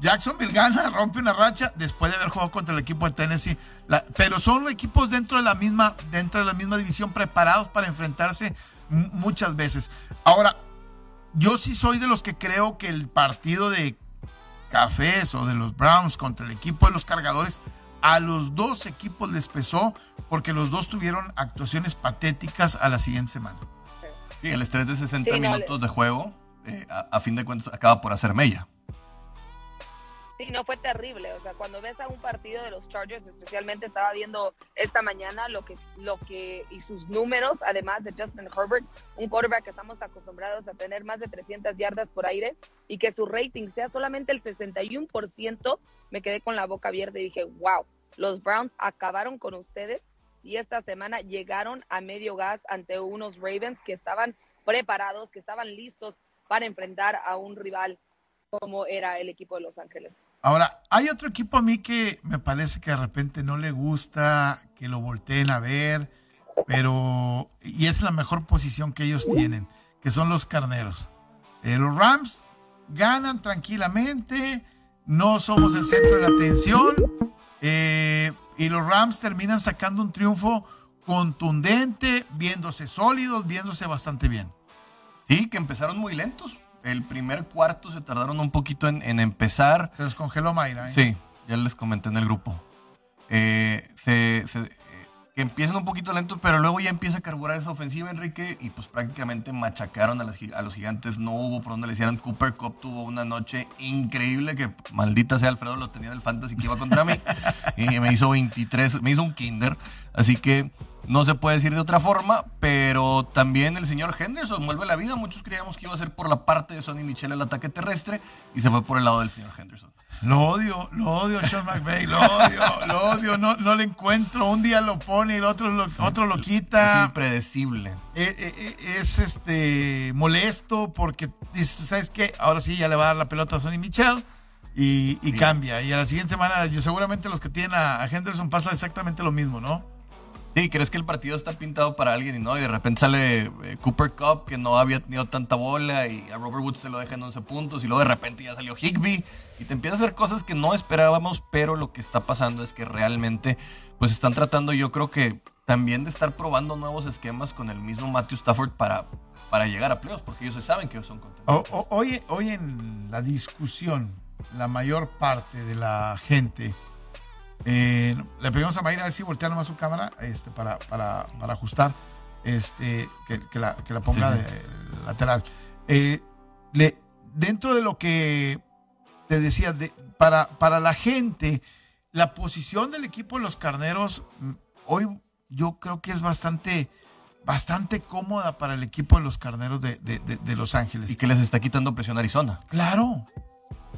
Jacksonville gana, [laughs] rompe una racha después de haber jugado contra el equipo de Tennessee. pero son equipos dentro de la misma, dentro de la misma división preparados para enfrentarse muchas veces. Ahora, yo sí soy de los que creo que el partido de Cafés o de los Browns contra el equipo de los cargadores, a los dos equipos les pesó porque los dos tuvieron actuaciones patéticas a la siguiente semana. Sí, el estrés de 60 minutos de juego, eh, a, fin de cuentas, acaba por hacer mella. Sí, no fue terrible. O sea, cuando ves a un partido de los Chargers, especialmente estaba viendo esta mañana lo que, lo que y sus números, además de Justin Herbert, un quarterback que estamos acostumbrados a tener más de 300 yardas por aire y que su rating sea solamente el 61%, me quedé con la boca abierta y dije, wow, los Browns acabaron con ustedes y esta semana llegaron a medio gas ante unos Ravens que estaban preparados, que estaban listos para enfrentar a un rival como era el equipo de Los Ángeles. Ahora, hay otro equipo a mí que me parece que de repente no le gusta que lo volteen a ver, pero y es la mejor posición que ellos tienen, que son los carneros. Eh, los Rams ganan tranquilamente, no somos el centro de la atención, eh, y los Rams terminan sacando un triunfo contundente, viéndose sólidos, viéndose bastante bien. Sí, que empezaron muy lentos, el primer cuarto se tardaron un poquito en, empezar. Se descongeló Mayra. ¿eh? Sí, ya les comenté en el grupo. Eh, se, que empiezan un poquito lentos, pero luego ya empieza a carburar esa ofensiva, Enrique, y pues prácticamente machacaron a, a los gigantes. No hubo por donde le hicieran. Cooper Cup tuvo una noche increíble que maldita sea Alfredo, lo tenía en el fantasy que iba contra mí. [laughs] y me hizo 23, me hizo un kinder. Así que no se puede decir de otra forma, pero también el señor Henderson vuelve la vida. Muchos creíamos que iba a ser por la parte de Sonny Michel el ataque terrestre y se fue por el lado del señor Henderson. Lo odio, lo odio, Sean McVay, lo odio, lo odio, no, no le encuentro. Un día lo pone y el otro lo, otro lo quita. Es impredecible. Eh, eh, eh, es, este molesto porque ¿sabes qué? Ahora sí ya le va a dar la pelota a Sonny Michel y, cambia. Y a la siguiente semana, yo seguramente los que tienen a Henderson pasa exactamente lo mismo, ¿no? Sí, crees que el partido está pintado para alguien y no, y de repente sale eh, Cooper Cup que no había tenido tanta bola y a Robert Woods se lo deja en 11 puntos y luego de repente ya salió Higby y te empieza a hacer cosas que no esperábamos, pero lo que está pasando es que realmente pues están tratando yo creo que también de estar probando nuevos esquemas con el mismo Matthew Stafford para, para llegar a playoffs, porque ellos saben que ellos son contentos. Hoy, hoy en la discusión, la mayor parte de la gente eh, le pedimos a Mayra a ver si voltea nomás su cámara este, para, para, para ajustar, este, que, la, que la, ponga De, lateral. Eh, le, dentro de lo que te decía, de, para, para la gente, la posición del equipo de los carneros, mm, hoy yo creo que es bastante bastante cómoda para el equipo de los carneros de, de, de, Los Ángeles. Y que les está quitando presión a Arizona. Claro,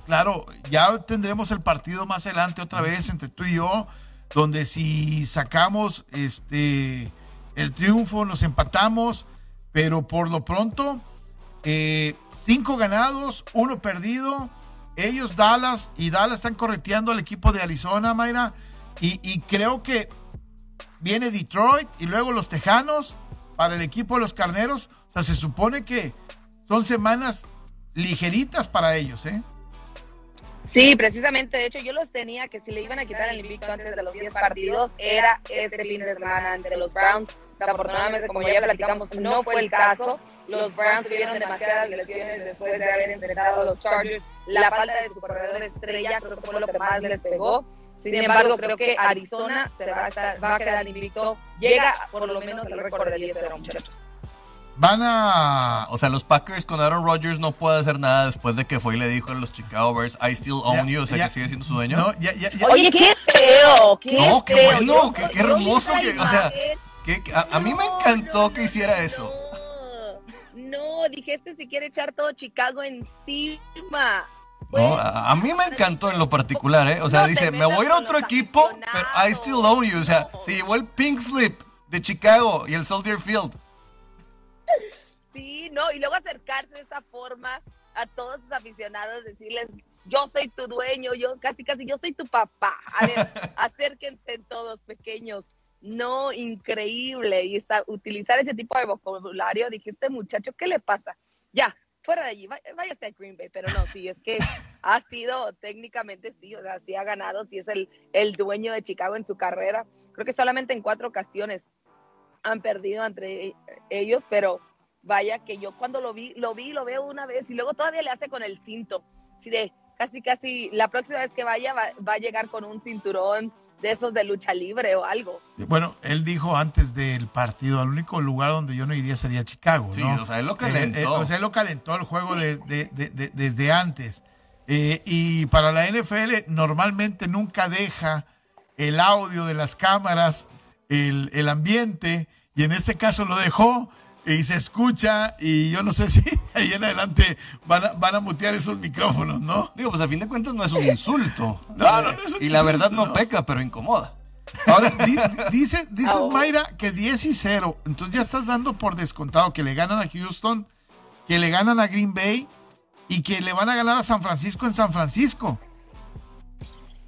Claro, ya tendremos el partido más adelante otra vez entre tú y yo, donde si sacamos este el triunfo, nos empatamos, pero por lo pronto, eh, cinco ganados, uno perdido. Ellos, Dallas y Dallas están correteando al equipo de Arizona, Mayra. Y, y creo que viene Detroit y luego los Tejanos para el equipo de los Carneros. O sea, se supone que son semanas ligeritas para ellos, ¿eh? Sí, precisamente. De hecho, yo los tenía que si le iban a quitar el invicto antes de los 10 partidos, era este fin de semana ante los Browns. Desafortunadamente, como ya platicamos, no fue el caso. Los Browns tuvieron demasiadas lesiones después de haber enfrentado a los Chargers. La falta de su corredor estrella creo que fue lo que más les pegó. Sin embargo, creo que Arizona se va a, estar, va a quedar invicto. Llega por lo menos el récord de 10-0, muchachos. Van a. O sea, los Packers con Aaron Rodgers no pueden hacer nada después de que fue y le dijo a los Chicago Bears, I still own Ya, you, o sea, ya. que sigue siendo su dueño. No, ya. Oye, qué feo, qué No, qué feo. bueno, Yo qué- qué hermoso que- o sea. Que- a, a mí me encantó no, que hiciera no, eso. No, no, dije, este si quiere echar todo Chicago encima. No, a, a mí me encantó en lo particular, ¿eh? O sea, No dice, me voy a ir a otro equipo, pero I still own you. O sea, aficionados. se llevó el pink slip de Chicago y el Soldier Field. Sí, no, y luego acercarse de esa forma a todos sus aficionados, decirles, yo soy tu dueño, yo casi, casi, yo soy tu papá. A ver, [laughs] acérquense todos pequeños. No, increíble. Y está, utilizar ese tipo de vocabulario, dije, este muchacho, ¿qué le pasa? Ya, fuera de allí, vá- váyase a Green Bay, pero no, sí, es que ha sido técnicamente, sí, o sea, sí ha ganado, sí es el, el dueño de Chicago en su carrera. Creo que solamente en cuatro ocasiones han perdido entre ellos, pero vaya que yo cuando lo vi, lo vi, lo veo una vez y luego todavía le hace con el cinto. Así de casi, casi, la próxima vez que vaya va, va a llegar con un cinturón de esos de lucha libre o algo. Bueno, él dijo antes del partido, al único lugar donde yo no iría sería Chicago, Sí, ¿no? o sea, él lo Eh, calentó. eh, o sea, él lo calentó el juego de- de- de- de- desde antes. Eh, y para la NFL normalmente nunca deja el audio de las cámaras, el, el ambiente, y en este caso lo dejó y se escucha y yo no sé [laughs] si ahí en adelante van a, van a mutear esos micrófonos, ¿no? Digo, pues a fin de cuentas no es un insulto. No, no, no es un Y la verdad insulto, no no. peca, pero incomoda. Ahora, di- di- dice, dices, Oh. Mayra, que 10 y 0. Entonces ya estás dando por descontado que le ganan a Houston, que le ganan a Green Bay y que le van a ganar a San Francisco en San Francisco.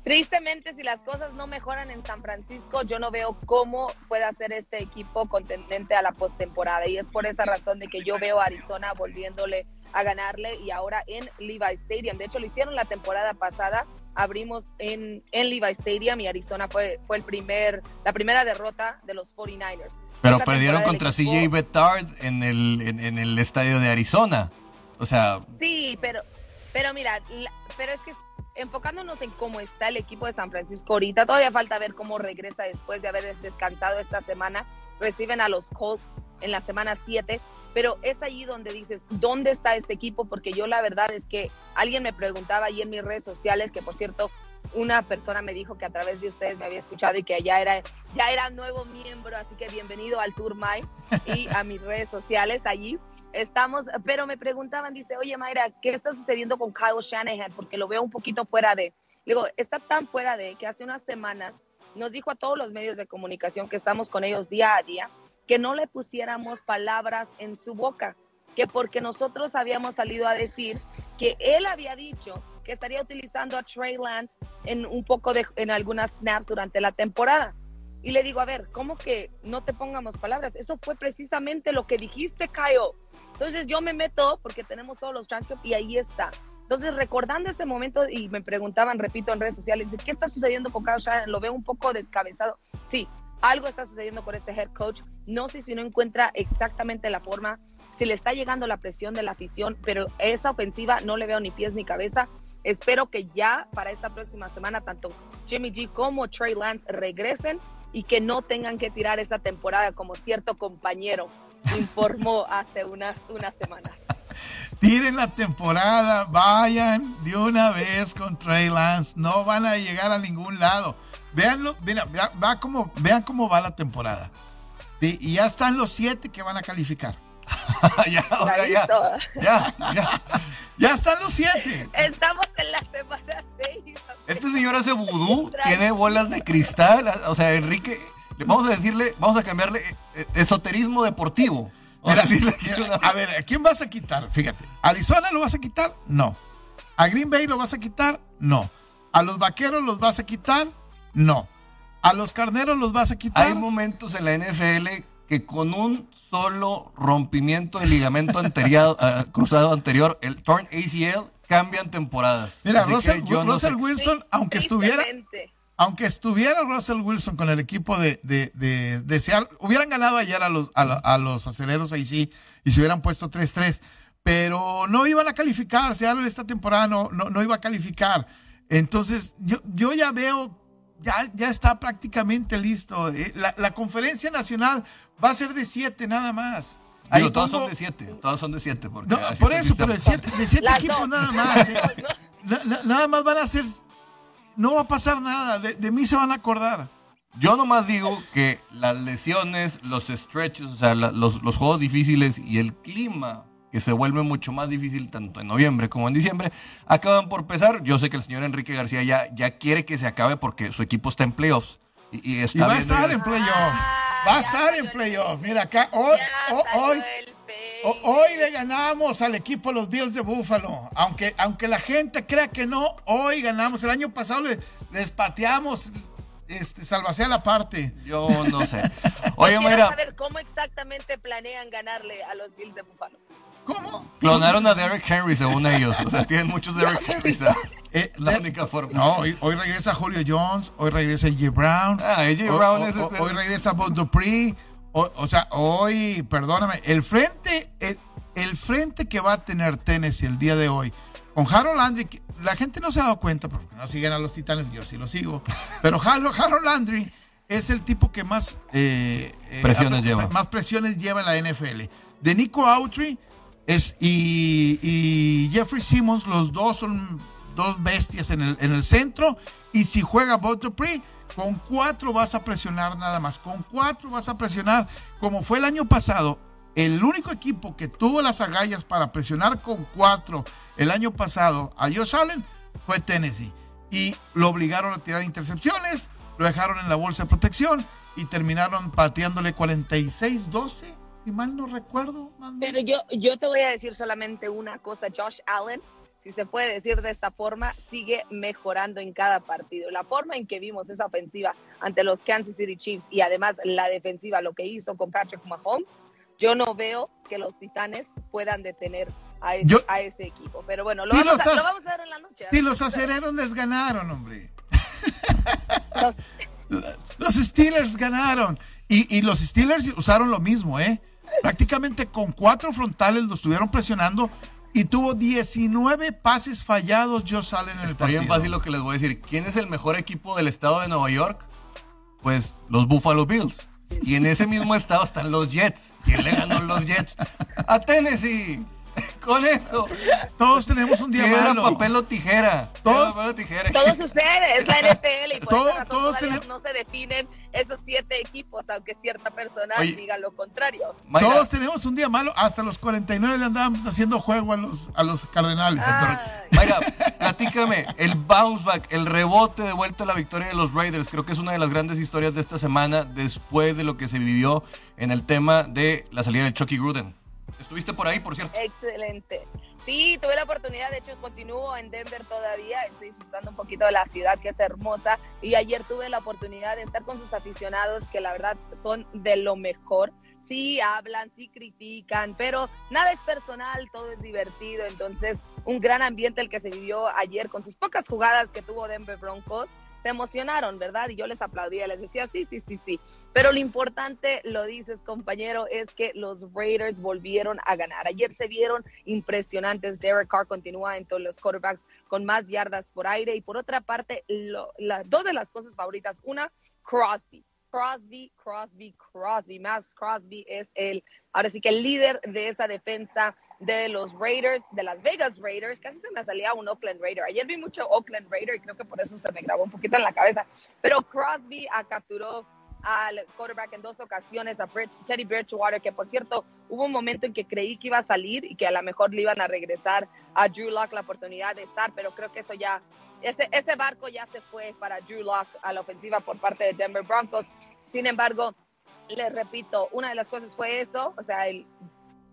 Tristemente, si las cosas no mejoran en San Francisco, yo no veo cómo puede hacer este equipo contendente a la postemporada. Y es por esa razón de que yo veo a Arizona volviéndole a ganarle y ahora en Levi Stadium. De hecho, lo hicieron la temporada pasada. Abrimos en, en Levi Stadium y Arizona fue, fue el primer, la primera derrota de los 49ers. Pero Esta perdieron contra CJ Bettard en el, en, en el estadio de Arizona. O sea, Sí, pero, pero mira, la- pero es que enfocándonos en cómo está el equipo de San Francisco ahorita, todavía falta ver cómo regresa después de haber descansado esta semana. Reciben a los Colts en la semana 7, pero es allí donde dices, ¿dónde está este equipo? Porque yo la verdad es que alguien me preguntaba ahí en mis redes sociales, que por cierto, una persona me dijo que a través de ustedes me había escuchado y que ya era, ya era nuevo miembro, así que bienvenido al Tour My y a mis redes sociales allí estamos, pero me preguntaban, dice, oye Mayra, ¿qué está sucediendo con Kyle Shanahan? Porque lo veo un poquito fuera de, digo, está tan fuera de que hace unas semanas nos dijo a todos los medios de comunicación que estamos con ellos día a día, que no le pusiéramos palabras en su boca, que porque nosotros habíamos salido a decir que él había dicho que estaría utilizando a Trey Lance en un poco de, en algunas snaps durante la temporada. Y le digo, a ver, ¿cómo que no te pongamos palabras? Eso fue precisamente lo que dijiste, Kyle. Entonces yo me meto porque tenemos todos los transcripts y ahí está. Entonces recordando ese momento y me preguntaban, repito, en redes sociales, ¿qué está sucediendo con Kyle Shanahan? Lo veo un poco descabezado. Sí, algo está sucediendo con este head coach. No sé si no encuentra exactamente la forma, si le está llegando la presión de la afición, pero esa ofensiva no le veo ni pies ni cabeza. Espero que ya para esta próxima semana tanto Jimmy G como Trey Lance regresen y que no tengan que tirar esta temporada como cierto compañero informó hace unas unas semanas. Tiren la temporada, vayan de una vez con Trey Lance, no van a llegar a ningún lado. Veanlo, mira, va como, vean cómo va la temporada. Sí, y ya están los siete que van a calificar. [laughs] ya, o sea, ya, ya, ya. Ya están los siete. Estamos en la semana 6. Este señor hace vudú, tiene bolas de cristal. O sea, Enrique, [laughs] vamos a decirle, vamos a cambiarle eh, esoterismo deportivo. Mira, a a ver, ¿a quién vas a quitar? Fíjate, ¿Arizona lo vas a quitar? No. ¿A Green Bay lo vas a quitar? No. ¿A los vaqueros los vas a quitar? No. ¿A los carneros los vas a quitar? Hay momentos en la NFL que con un solo rompimiento del ligamento anterior, ah, [laughs] cruzado anterior, el torn ACL, cambian temporadas. Mira, Así Russell, no sé- Wilson, aunque estuviera. Aunque estuviera Russell Wilson con el equipo de, de, de, de Seattle, hubieran ganado ayer a los, a, los aceleros ahí sí, y se hubieran puesto 3-3, pero no iban a calificar, Seattle esta temporada no, no, no iba a calificar. Entonces, yo, yo ya veo, ya, ya está prácticamente listo. Eh, La, la conferencia nacional va a ser de siete nada más. Ahí Digo, todos pongo- son de siete, todos son de siete. Porque No, así por eso, pero de sistema. siete, de siete Las equipos dos. nada más. eh. [laughs] Na- na- nada más van a ser. No va a pasar nada. De, de mí se van a acordar. Yo nomás digo que las lesiones, los stretches, o sea, la- los, los juegos difíciles y el clima que se vuelve mucho más difícil tanto en noviembre como en diciembre, acaban por pesar. Yo sé que el señor Enrique García ya, ya quiere que se acabe porque su equipo está en playoffs. Y, y está Y va a estar en playoff. Ah, Va a ya estar en el- playoff. Mira, acá hoy, Ya ho- salió hoy. Hoy le ganamos al equipo de los Bills de Buffalo. Aunque, aunque la gente crea que no, hoy ganamos. El año pasado le- les pateamos este, salvacea la parte. Yo no sé. [laughs] Oye, Quiero Mayra, saber cómo exactamente planean ganarle a los Bills de Buffalo. ¿Cómo? clonaron a Derek Henry según ellos. O sea, tienen muchos [laughs] Derek Henrys. ¿ah? Eh, La de- única forma. No, hoy, hoy regresa Julio Jones, hoy regresa J. Brown. Ah. Hoy- Brown hoy, es este- hoy regresa Bob Dupree. O, o sea, hoy, perdóname, el frente, el, el frente que va a tener Tennessee el día de hoy, con Harold Landry, la gente no se ha dado cuenta porque no siguen a los Titanes, yo sí lo sigo, [laughs] pero Harold, Harold Landry es el tipo que más eh, eh, Presiones lleva. Más presiones lleva en la NFL. De Nico Autry es, y, y Jeffrey Simmons, los dos son dos bestias en el, en el centro. Y si juega Bob Dupree, con cuatro vas a presionar nada más. Con cuatro vas a presionar, como fue el año pasado. El único equipo que tuvo las agallas para presionar con cuatro el año pasado a Josh Allen fue Tennessee. Y lo obligaron a tirar intercepciones, lo dejaron en la bolsa de protección y terminaron pateándole 46-12, si mal no recuerdo. Pero yo, yo te voy a decir solamente una cosa, Josh Allen, si se puede decir de esta forma, sigue mejorando en cada partido. La forma en que vimos esa ofensiva ante los Kansas City Chiefs y además la defensiva, lo que hizo con Patrick Mahomes, yo no veo que los Titanes puedan detener a ese, Yo- a ese equipo. Pero bueno, lo, Sí, vamos, los a, lo vamos a ver en la noche. Sí, los acereros les ganaron, hombre. Los- [laughs] Los Steelers ganaron. Y, y los Steelers usaron lo mismo, ¿eh? Prácticamente con cuatro frontales lo estuvieron presionando y tuvo 19 pases fallados Josh Allen en el Está bien partido. fácil lo que les voy a decir. ¿Quién es el mejor equipo del estado de Nueva York? Pues los Buffalo Bills. Y en ese mismo estado están los Jets. ¿Quién le ganó los Jets? A Tennessee. Con eso. Todos tenemos un día Piedra, malo. papel o tijera. Todos- Piedra, papel o tijera. Todo sucede, es la NFL y por Todo- todos tenemos- no se definen esos siete equipos, aunque cierta persona Oye. diga lo contrario. Mayra, Todos tenemos un día malo. Hasta los 49 le andábamos haciendo juego a los, a los Cardenales. Ay. Mayra, platícame, el bounce back, el rebote de vuelta a la victoria de los Raiders, creo que es una de las grandes historias de esta semana después de lo que se vivió en el tema de la salida de Chucky Gruden. Estuviste por ahí, por cierto. Excelente. Sí, tuve la oportunidad, de hecho continúo en Denver todavía, estoy disfrutando un poquito de la ciudad que es hermosa y ayer tuve la oportunidad de estar con sus aficionados que la verdad son de lo mejor. Sí hablan, sí critican, pero nada es personal, todo es divertido, entonces un gran ambiente el que se vivió ayer con sus pocas jugadas que tuvo Denver Broncos. Se emocionaron, ¿verdad? Y yo les aplaudía, les decía, sí, sí, sí, sí. Pero lo importante, lo dices, compañero, es que los Raiders volvieron a ganar. Ayer se vieron impresionantes. Derek Carr continúa entre los quarterbacks con más yardas por aire. Y por otra parte, dos de las cosas favoritas. Una, Crosby. Crosby, Crosby, Crosby. Más Crosby es el, ahora sí que el líder de esa defensa de los Raiders, de las Vegas Raiders. Casi se me salía un Oakland Raider. Ayer vi mucho Oakland Raider y creo que por eso se me grabó un poquito en la cabeza. Pero Crosby ah, capturó al quarterback en dos ocasiones, a Bridge- Teddy Bridgewater, que por cierto hubo un momento en que creí que iba a salir y que a lo mejor le iban a regresar a Drew Lock la oportunidad de estar, pero creo que eso ya, ese, ese barco ya se fue para Drew Lock a la ofensiva por parte de Denver Broncos. Sin embargo, les repito, una de las cosas fue eso, o sea, el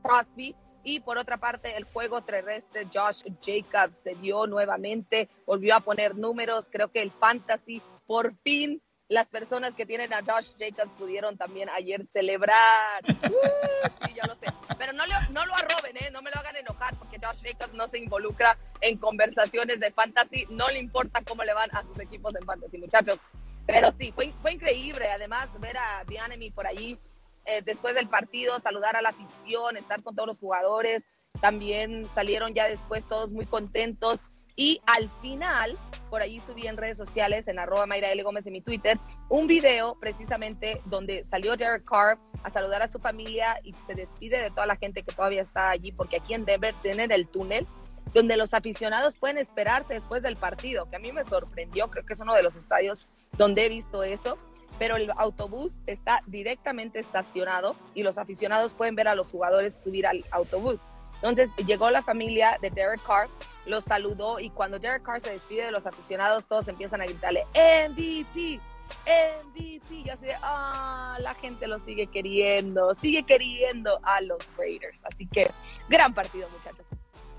Crosby. Y por otra parte, el juego terrestre, Josh Jacobs se dio nuevamente, volvió a poner números. Creo que el fantasy, por fin, las personas que tienen a Josh Jacobs pudieron también ayer celebrar. [laughs] Uh, sí, yo lo sé. Pero no, le- no lo arroben, ¿eh? no me lo hagan enojar, porque Josh Jacobs no se involucra en conversaciones de fantasy, no le importa cómo le van a sus equipos en fantasy, muchachos. Pero sí, fue, fue increíble. Además, ver a Bianemi por allí eh, después del partido, saludar a la afición, estar con todos los jugadores. También salieron ya después todos muy contentos. Y al final, por allí subí en redes sociales, en arroba Mayra L. Gómez en mi Twitter, un video precisamente donde salió Derek Carr a saludar a su familia y se despide de toda la gente que todavía está allí, porque aquí en Denver tienen el túnel donde los aficionados pueden esperarse después del partido, que a mí me sorprendió, creo que es uno de los estadios donde he visto eso, pero el autobús está directamente estacionado y los aficionados pueden ver a los jugadores subir al autobús. Entonces llegó la familia de Derek Carr, los saludó y cuando Derek Carr se despide de los aficionados, todos empiezan a gritarle MVP, MVP. Y así de, ah, la gente lo sigue queriendo, sigue queriendo a los Raiders. Así que gran partido, muchachos.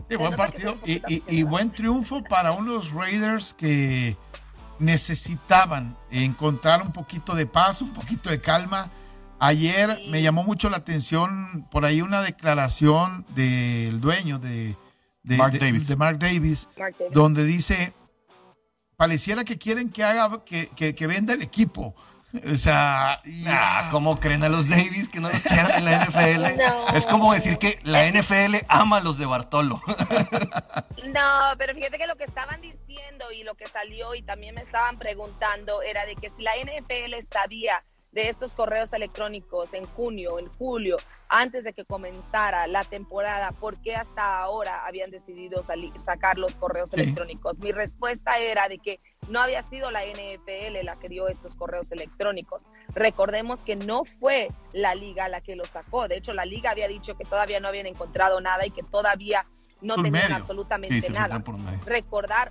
Sí, buen partido y, y, buen triunfo para unos Raiders que necesitaban encontrar un poquito de paz, un poquito de calma. Ayer me llamó mucho la atención por ahí una declaración del dueño de, de, Mark, Davis. donde dice, pareciera que quieren que haga, que, que venda el equipo. O sea, ah, ¿cómo creen a los Davis que no los quieran en la NFL? [laughs] Es como decir que la NFL ama a los de Bartolo. No, pero fíjate que lo que estaban diciendo y lo que salió y también me estaban preguntando era de que si la NFL sabía de estos correos electrónicos en junio, en julio, antes de que comenzara la temporada, ¿por qué hasta ahora habían decidido sacar los correos electrónicos? Mi respuesta era de que no había sido la NFL la que dio estos correos electrónicos. Recordemos que no fue la liga la que los sacó. De hecho, la liga había dicho que todavía no habían encontrado nada y que todavía no tenían absolutamente nada. Recordar,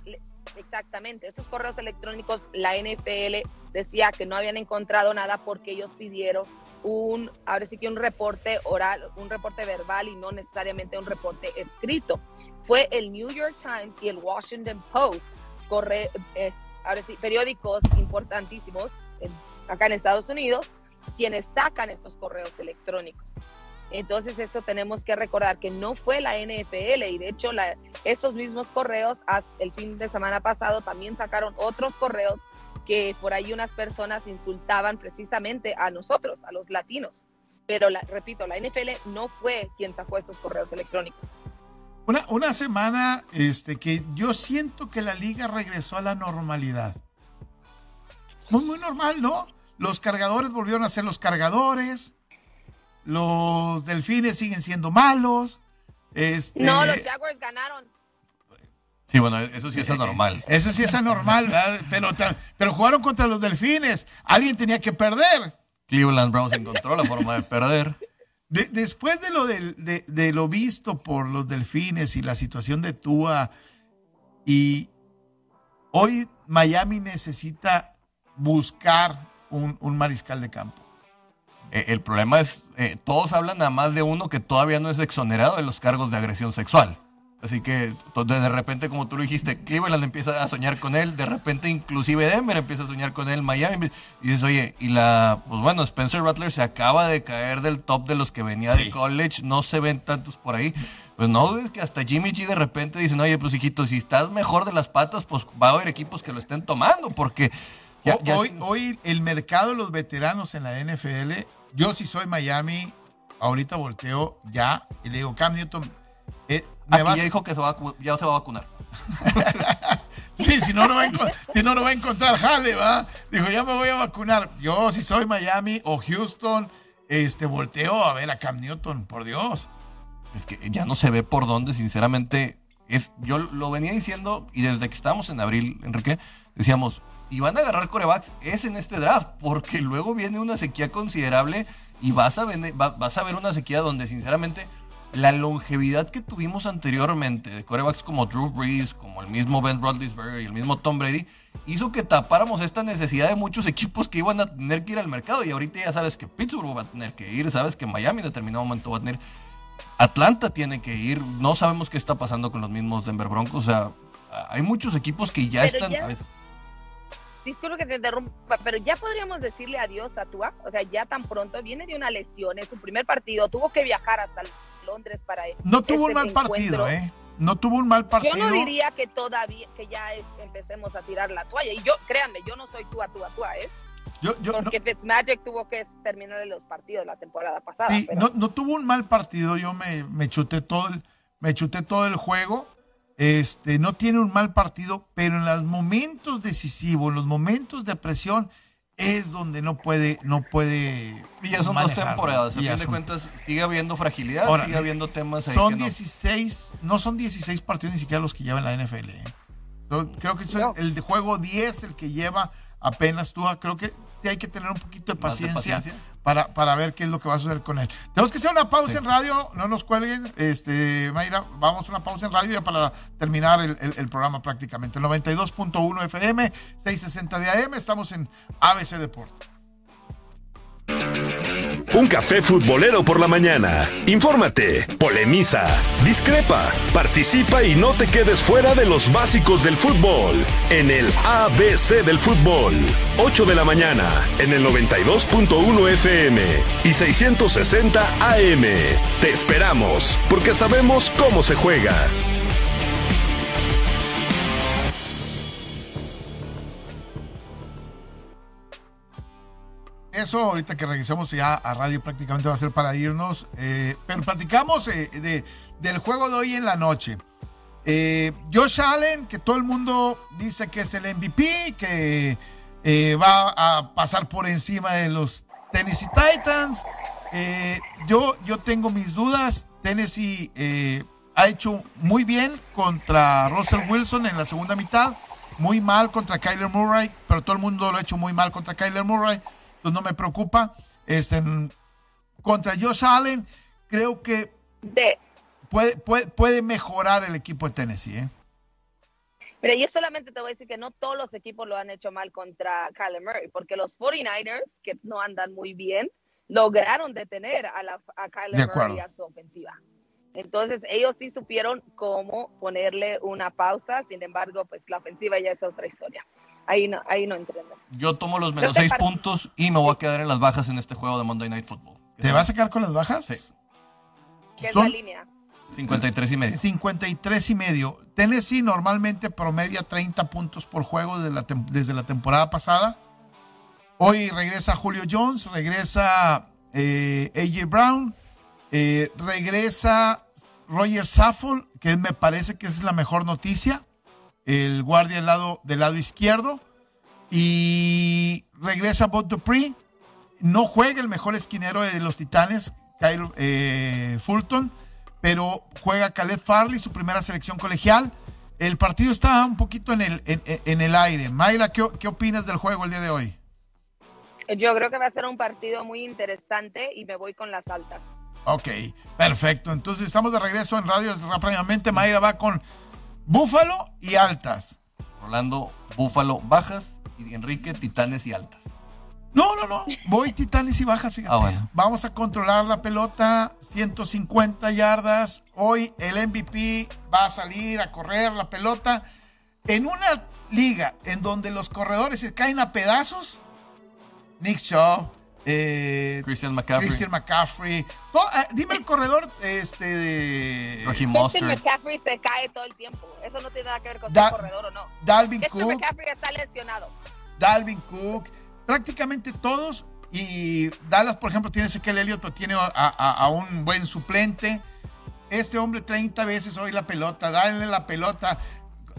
exactamente, estos correos electrónicos, la NFL decía que no habían encontrado nada porque ellos pidieron un, ahora sí que un reporte oral, un reporte verbal y no necesariamente un reporte escrito. Fue el New York Times y el Washington Post, corre, eh, ahora periódicos importantísimos acá en Estados Unidos, quienes sacan estos correos electrónicos. Entonces, esto tenemos que recordar que no fue la NFL y de hecho estos mismos correos el fin de semana pasado también sacaron otros correos que por ahí unas personas insultaban precisamente a nosotros, a los latinos. Pero repito, la NFL no fue quien sacó estos correos electrónicos. Una, una semana este, que yo siento que la liga regresó a la normalidad. Muy, muy normal, ¿no? Los cargadores volvieron a ser los cargadores. Los delfines siguen siendo malos. Este, no, los Jaguars ganaron. Sí, bueno, eso sí es anormal. Eso sí es anormal, [laughs] ¿verdad? Pero, pero jugaron contra los delfines. Alguien tenía que perder. Cleveland Browns encontró la forma de perder. después de lo, de, de, lo visto por los delfines y la situación de Tua, y hoy Miami necesita buscar un, un mariscal de campo. Eh, el problema es, eh, todos hablan nada más de uno que todavía no es exonerado de los cargos de agresión sexual. Así que de repente, como tú lo dijiste, Cleveland empieza a soñar con él, de repente inclusive Denver empieza a soñar con él, Miami. Y dices, oye, y la, pues bueno, Spencer Rattler se acaba de caer del top de los que venía de college, no se ven tantos por ahí. Pues no, es que hasta Jimmy G de repente dicen, oye, pues hijito, si estás mejor de las patas, pues va a haber equipos que lo estén tomando, porque... hoy, hoy el mercado de los veteranos en la NFL, yo si soy Miami, ahorita volteo ya y le digo, Cam Newton eh, me ya dijo que se va ya se va a vacunar. [laughs] sí, si no, no va a, si no, no va a encontrar jale, ¿va? Dijo, ya me voy a vacunar. Yo, si soy Miami o Houston, este, volteo a ver a Cam Newton, por Dios. Es que ya no se ve por dónde, sinceramente. Es, yo lo venía diciendo y desde que estábamos en abril, Enrique, decíamos, y van a agarrar corebacks, es en este draft, porque luego viene una sequía considerable y vas a, vas a ver una sequía donde sinceramente la longevidad que tuvimos anteriormente de corebacks como Drew Brees, como el mismo Ben Roethlisberger y el mismo Tom Brady, hizo que tapáramos esta necesidad de muchos [laughs] equipos que iban a tener que ir al mercado. Y ahorita ya sabes que Pittsburgh va a tener que ir, sabes que Miami en determinado momento va a tener. Atlanta tiene que ir. No sabemos qué está pasando con los mismos Denver Broncos. O sea, hay muchos equipos que ya están. disculpe que te interrumpa, pero ya podríamos decirle adiós a Tua. O sea, ya tan pronto viene de una lesión, es su primer partido, tuvo que viajar hasta el Londres para No tuvo un este mal partido, ¿eh? no tuvo un mal partido. Yo no diría que todavía, que ya empecemos a tirar la toalla. Y yo, créanme, yo no soy tú a tú a tú, ¿eh? Yo, yo, Porque Fitzmagic tuvo que terminar los partidos la temporada pasada. Sí, no, no, tuvo un mal partido. Yo me, me chuté todo el, me chuté todo el juego. Este, no tiene un mal partido, pero en los momentos decisivos, en los momentos de presión, es donde no puede, no puede. Y ya son dos temporadas. A fin de cuentas, sigue habiendo fragilidad, sigue habiendo temas ahí Son 16, no. son 16 partidos ni siquiera los que lleva la NFL. ¿eh? Creo que es el de juego 10 el que lleva apenas tú. Creo que sí hay que tener un poquito de paciencia, Para, para ver qué es lo que va a suceder con él. Tenemos que hacer una pausa en radio, no nos cuelguen, este, Mayra, vamos a una pausa en radio ya para terminar el, el programa prácticamente. 92.1 FM, 660 de AM, estamos en ABC Deportes. Un café futbolero por la mañana. Infórmate, polemiza, discrepa, participa y no te quedes fuera de los básicos del fútbol. En el ABC del fútbol. 8 de la mañana en el 92.1 FM y 660 AM. Te esperamos porque sabemos cómo se juega. Eso ahorita que regresemos ya a radio prácticamente va a ser para irnos. Eh, pero platicamos eh, de, del juego de hoy en la noche. Eh, Josh Allen, que todo el mundo dice que es el MVP, que va a pasar por encima de los Tennessee Titans. yo, yo tengo mis dudas. Tennessee ha hecho muy bien contra Russell Wilson en la segunda mitad. Muy mal contra Kyler Murray, pero todo el mundo lo ha hecho muy mal contra Kyler Murray no me preocupa. Este, contra Josh Allen, creo que puede, puede, mejorar el equipo de Tennessee. ¿eh? Mira, yo solamente te voy a decir que no todos los equipos lo han hecho mal contra Kyler Murray, porque los 49ers, que no andan muy bien, lograron detener a, la, a Kyler Murray a su ofensiva. Entonces, ellos sí supieron cómo ponerle una pausa, sin embargo, pues la ofensiva ya es otra historia. Ahí no, ahí no entiendo. Yo tomo los menos seis puntos y me voy a quedar en las bajas en este juego de Monday Night Football. ¿Te vas a quedar con las bajas? Sí. ¿Qué es la línea? 53 y medio. 53 y medio. Tennessee normalmente promedia 30 puntos por juego desde la, desde la temporada pasada. Hoy regresa Julio Jones, regresa eh, AJ Brown, eh, regresa Roger Saffold, que me parece que es la mejor noticia el guardia del lado, del lado izquierdo. Y regresa Bob Dupree. No juega el mejor esquinero de los Titanes, Kyle eh, Fulton, pero juega Caleb Farley, su primera selección colegial. El partido está un poquito en el, en, el aire. Mayla, ¿qué, ¿qué opinas del juego el día de hoy? Yo creo que va a ser un partido muy interesante y me voy con las altas. Ok, perfecto. Entonces estamos de regreso en radio rápidamente. Mayra va con Búfalo y altas. Rolando, Búfalo bajas y Enrique Titanes y altas. No, no, no. Voy Titanes y bajas, fíjate. Ah, Vamos a controlar la pelota, 150 yardas. Hoy el MVP va a salir a correr la pelota. En una liga en donde los corredores se caen a pedazos, Nick Shaw, eh, Christian McCaffrey. Christian McCaffrey. Eh, dime el corredor este de. Christian McCaffrey se cae todo el tiempo. Eso no tiene nada que ver con el corredor o no. Dalvin Christian McCaffrey está lesionado. Dalvin Cook. Prácticamente todos. Y Dallas, por ejemplo, tiene Ezequiel Elliott, pero tiene a, un buen suplente. Este hombre 30 veces hoy la pelota, dale la pelota.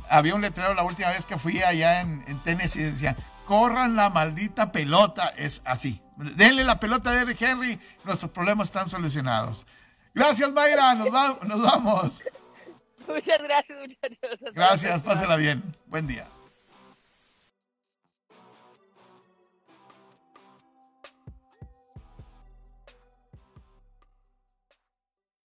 Había un letrero la última vez que fui allá en, en Tennessee y decían, corran la maldita pelota. Es así. Denle la pelota a Eric Henry, nuestros problemas están solucionados. Gracias, Mayra, nos, nos vamos. [laughs] Muchas gracias, muchas gracias. Gracias, pásela bien. Buen día.